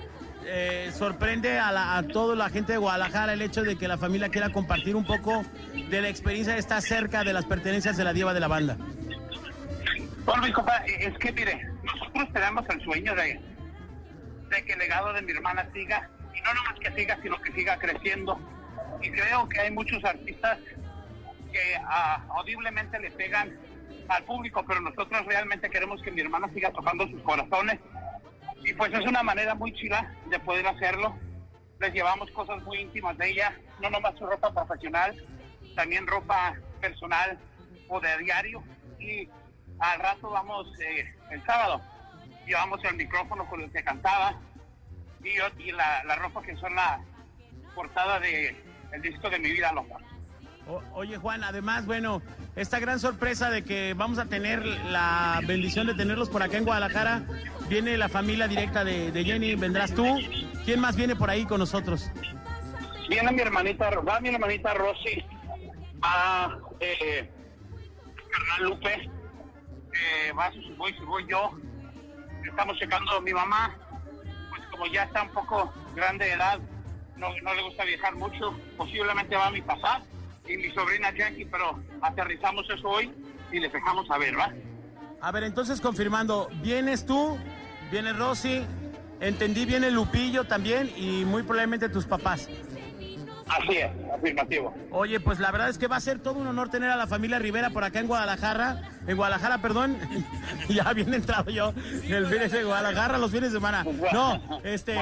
[SPEAKER 3] eh, sorprende a, la- a toda la gente de Guadalajara el hecho de que la familia quiera compartir un poco de la experiencia de estar cerca de las pertenencias de la diva de la banda.
[SPEAKER 13] Bueno, mi compa, es que mire, nosotros tenemos el sueño de que el legado de mi hermana siga, y no nomás que siga, sino que siga creciendo. Y creo que hay muchos artistas que ah, audiblemente le pegan al público, pero nosotros realmente queremos que mi hermana siga tocando sus corazones. Y pues es una manera muy chila de poder hacerlo. Les llevamos cosas muy íntimas de ella, no nomás su ropa profesional, también ropa personal o de diario. Y al rato vamos, eh, el sábado, llevamos el micrófono con el que cantaba y, la, la ropa que son la portada de el disco de mi vida loca.
[SPEAKER 3] O- oye, Juan, además, bueno, esta gran sorpresa de que vamos a tener la bendición de tenerlos por acá en Guadalajara, viene la familia directa de, de Jenny, vendrás tú. ¿Quién más viene por ahí con nosotros?
[SPEAKER 13] Viene mi hermanita, va mi hermanita Rosy, va eh, carnal Lupe, eh, va su voy, voy yo. Estamos checando a mi mamá, como ya está un poco grande de edad, no, no le gusta viajar mucho, posiblemente va a mi pasar y mi sobrina Jackie, pero aterrizamos eso hoy y les dejamos saber, ¿va?
[SPEAKER 3] A ver, entonces confirmando, vienes tú, viene Rosy, entendí, viene Lupillo también y muy probablemente tus papás.
[SPEAKER 13] Así es, afirmativo.
[SPEAKER 3] Oye, pues la verdad es que va a ser todo un honor tener a la familia Rivera por acá en Guadalajara, en Guadalajara, perdón, ya bien entrado yo, el fin de Guadalajara los fines de semana. No, este,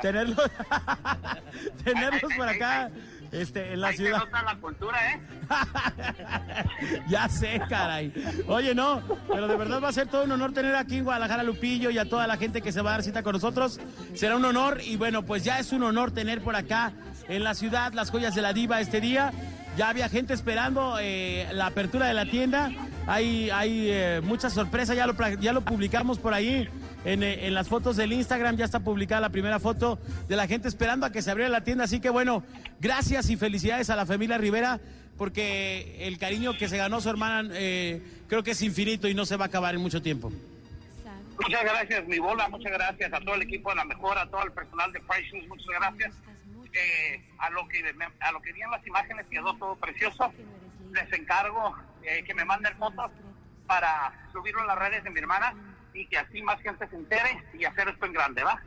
[SPEAKER 3] tenerlos, tenerlos por acá, este, en la
[SPEAKER 13] Ahí
[SPEAKER 3] ciudad.
[SPEAKER 13] nota la cultura, ¿eh?
[SPEAKER 3] Ya sé, caray. Oye, no, pero de verdad va a ser todo un honor tener aquí en Guadalajara Lupillo y a toda la gente que se va a dar cita con nosotros. Será un honor y bueno, pues ya es un honor tener por acá en la ciudad las joyas de la diva este día. Ya había gente esperando eh, la apertura de la tienda. Hay, hay eh, muchas sorpresas, ya lo, ya lo publicamos por ahí. En, eh, en las fotos del Instagram ya está publicada la primera foto de la gente esperando a que se abriera la tienda. Así que bueno, gracias y felicidades a la familia Rivera porque el cariño que se ganó su hermana eh, creo que es infinito y no se va a acabar en mucho tiempo.
[SPEAKER 13] Muchas gracias, mi bola, muchas gracias a todo el equipo de la mejor, a todo el personal de Price muchas gracias. Eh, a lo que me- a lo que vi en las imágenes quedó todo precioso. Les encargo eh, que me manden fotos para subirlo en las redes de mi hermana y que así más gente se entere y hacer esto en grande, ¿va?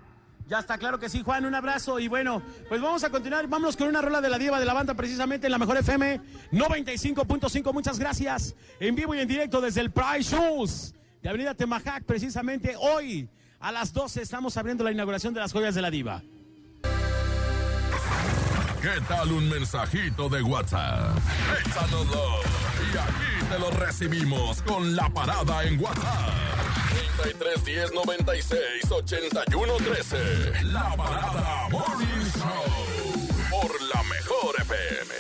[SPEAKER 3] Ya está, claro que sí, Juan, un abrazo y bueno, pues vamos a continuar, vámonos con una rola de la diva de la banda precisamente en la mejor FM 95.5, muchas gracias, en vivo y en directo desde el Price Shoes de Avenida Temajac, precisamente hoy a las 12 estamos abriendo la inauguración de las joyas de la diva.
[SPEAKER 5] ¿Qué tal un mensajito de WhatsApp? Échanoslo y aquí te lo recibimos con la parada en WhatsApp. 33 10 96 81 13. La parada Morning Show por la mejor FM.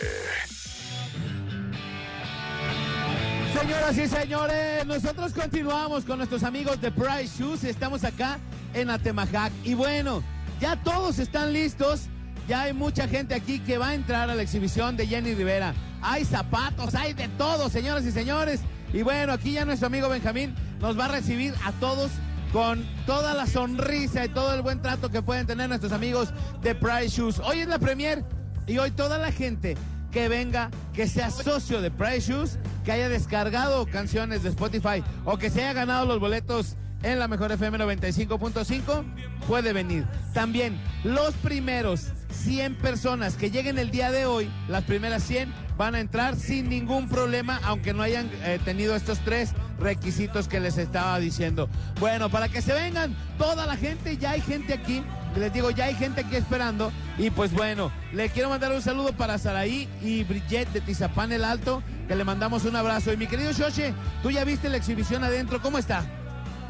[SPEAKER 4] Señoras y señores, nosotros continuamos con nuestros amigos de Price Shoes. Estamos acá en Atemajac. Y bueno, ya todos están listos. Ya hay mucha gente aquí que va a entrar a la exhibición de Jenny Rivera. Hay zapatos, hay de todo, señoras y señores. Y bueno, aquí ya nuestro amigo Benjamín nos va a recibir a todos con toda la sonrisa y todo el buen trato que pueden tener nuestros amigos de Price Shoes. Hoy es la premier y hoy toda la gente que venga, que sea socio de Price Shoes, que haya descargado canciones de Spotify o que se haya ganado los boletos en la mejor FM 95.5, puede venir. También los primeros 100 personas que lleguen el día de hoy, las primeras 100, van a entrar sin ningún problema, aunque no hayan eh, tenido estos tres requisitos que les estaba diciendo. Bueno, para que se vengan toda la gente, ya hay gente aquí. Les digo, ya hay gente aquí esperando. Y pues bueno, le quiero mandar un saludo para Saraí y Bridget de Tizapán el Alto, que le mandamos un abrazo. Y mi querido Shoshe, tú ya viste la exhibición adentro, ¿cómo está?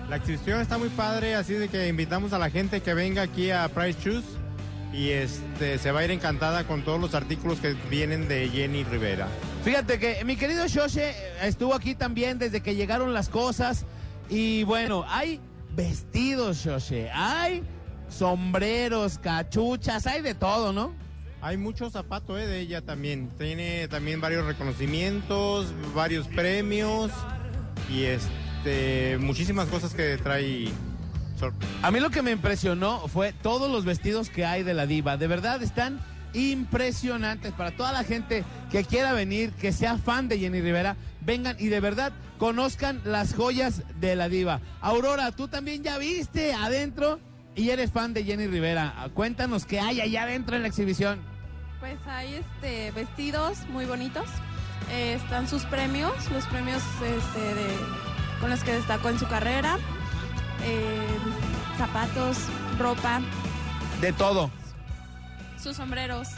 [SPEAKER 14] La exhibición está muy padre, así de que invitamos a la gente que venga aquí a Price Shoes y este se va a ir encantada con todos los artículos que vienen de Jenny Rivera.
[SPEAKER 4] Fíjate que mi querido Shoshe estuvo aquí también desde que llegaron las cosas. Y bueno, hay vestidos, Shoshe. Hay sombreros, cachuchas, hay de todo, ¿no?
[SPEAKER 14] Hay mucho zapato eh, de ella también. Tiene también varios reconocimientos, varios premios y este muchísimas cosas que trae.
[SPEAKER 4] A mí lo que me impresionó fue todos los vestidos que hay de la diva. De verdad están impresionantes para toda la gente que quiera venir, que sea fan de Jenny Rivera. Vengan y de verdad conozcan las joyas de la diva. Aurora, tú también ya viste adentro y eres fan de Jenny Rivera. Cuéntanos qué hay allá adentro en la exhibición.
[SPEAKER 15] Pues hay este vestidos muy bonitos. Eh, están sus premios, los premios este, de, con los que destacó en su carrera. Eh, zapatos, ropa,
[SPEAKER 4] De todo.
[SPEAKER 15] sus sombreros,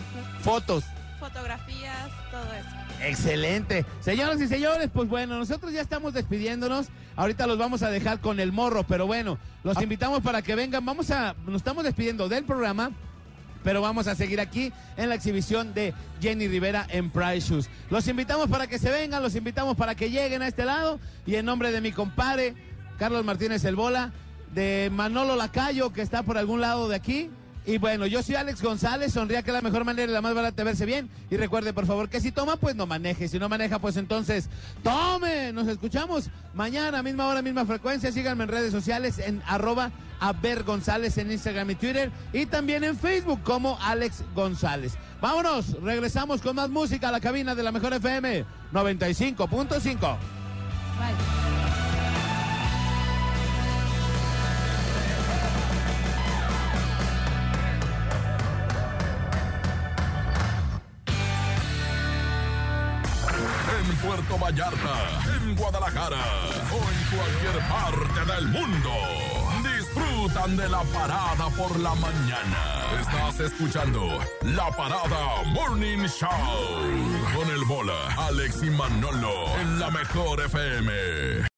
[SPEAKER 4] Fotos.
[SPEAKER 15] fotografías, todo eso.
[SPEAKER 4] Excelente. Señoras y señores, pues bueno, nosotros ya estamos despidiéndonos. Ahorita los vamos a dejar con el morro, pero bueno, los invitamos para que vengan. Vamos a, nos estamos despidiendo del programa. Pero vamos a seguir aquí en la exhibición de Jenny Rivera en Price Shoes. Los invitamos para que se vengan, los invitamos para que lleguen a este lado. Y en nombre de mi compadre, Carlos Martínez El Bola, de Manolo Lacayo, que está por algún lado de aquí. Y bueno, yo soy Alex González, sonría que es la mejor manera y la más barata de verse bien. Y recuerde, por favor, que si toma, pues no maneje. Si no maneja, pues entonces tome. Nos escuchamos mañana, misma hora, misma frecuencia. Síganme en redes sociales en arroba Aver González en Instagram y Twitter. Y también en Facebook como Alex González. Vámonos, regresamos con más música a la cabina de la mejor FM 95.5.
[SPEAKER 5] Puerto Vallarta, en Guadalajara o en cualquier parte del mundo. Disfrutan de la parada por la mañana. Estás escuchando La Parada Morning Show con el bola, Alex y Manolo en la mejor FM.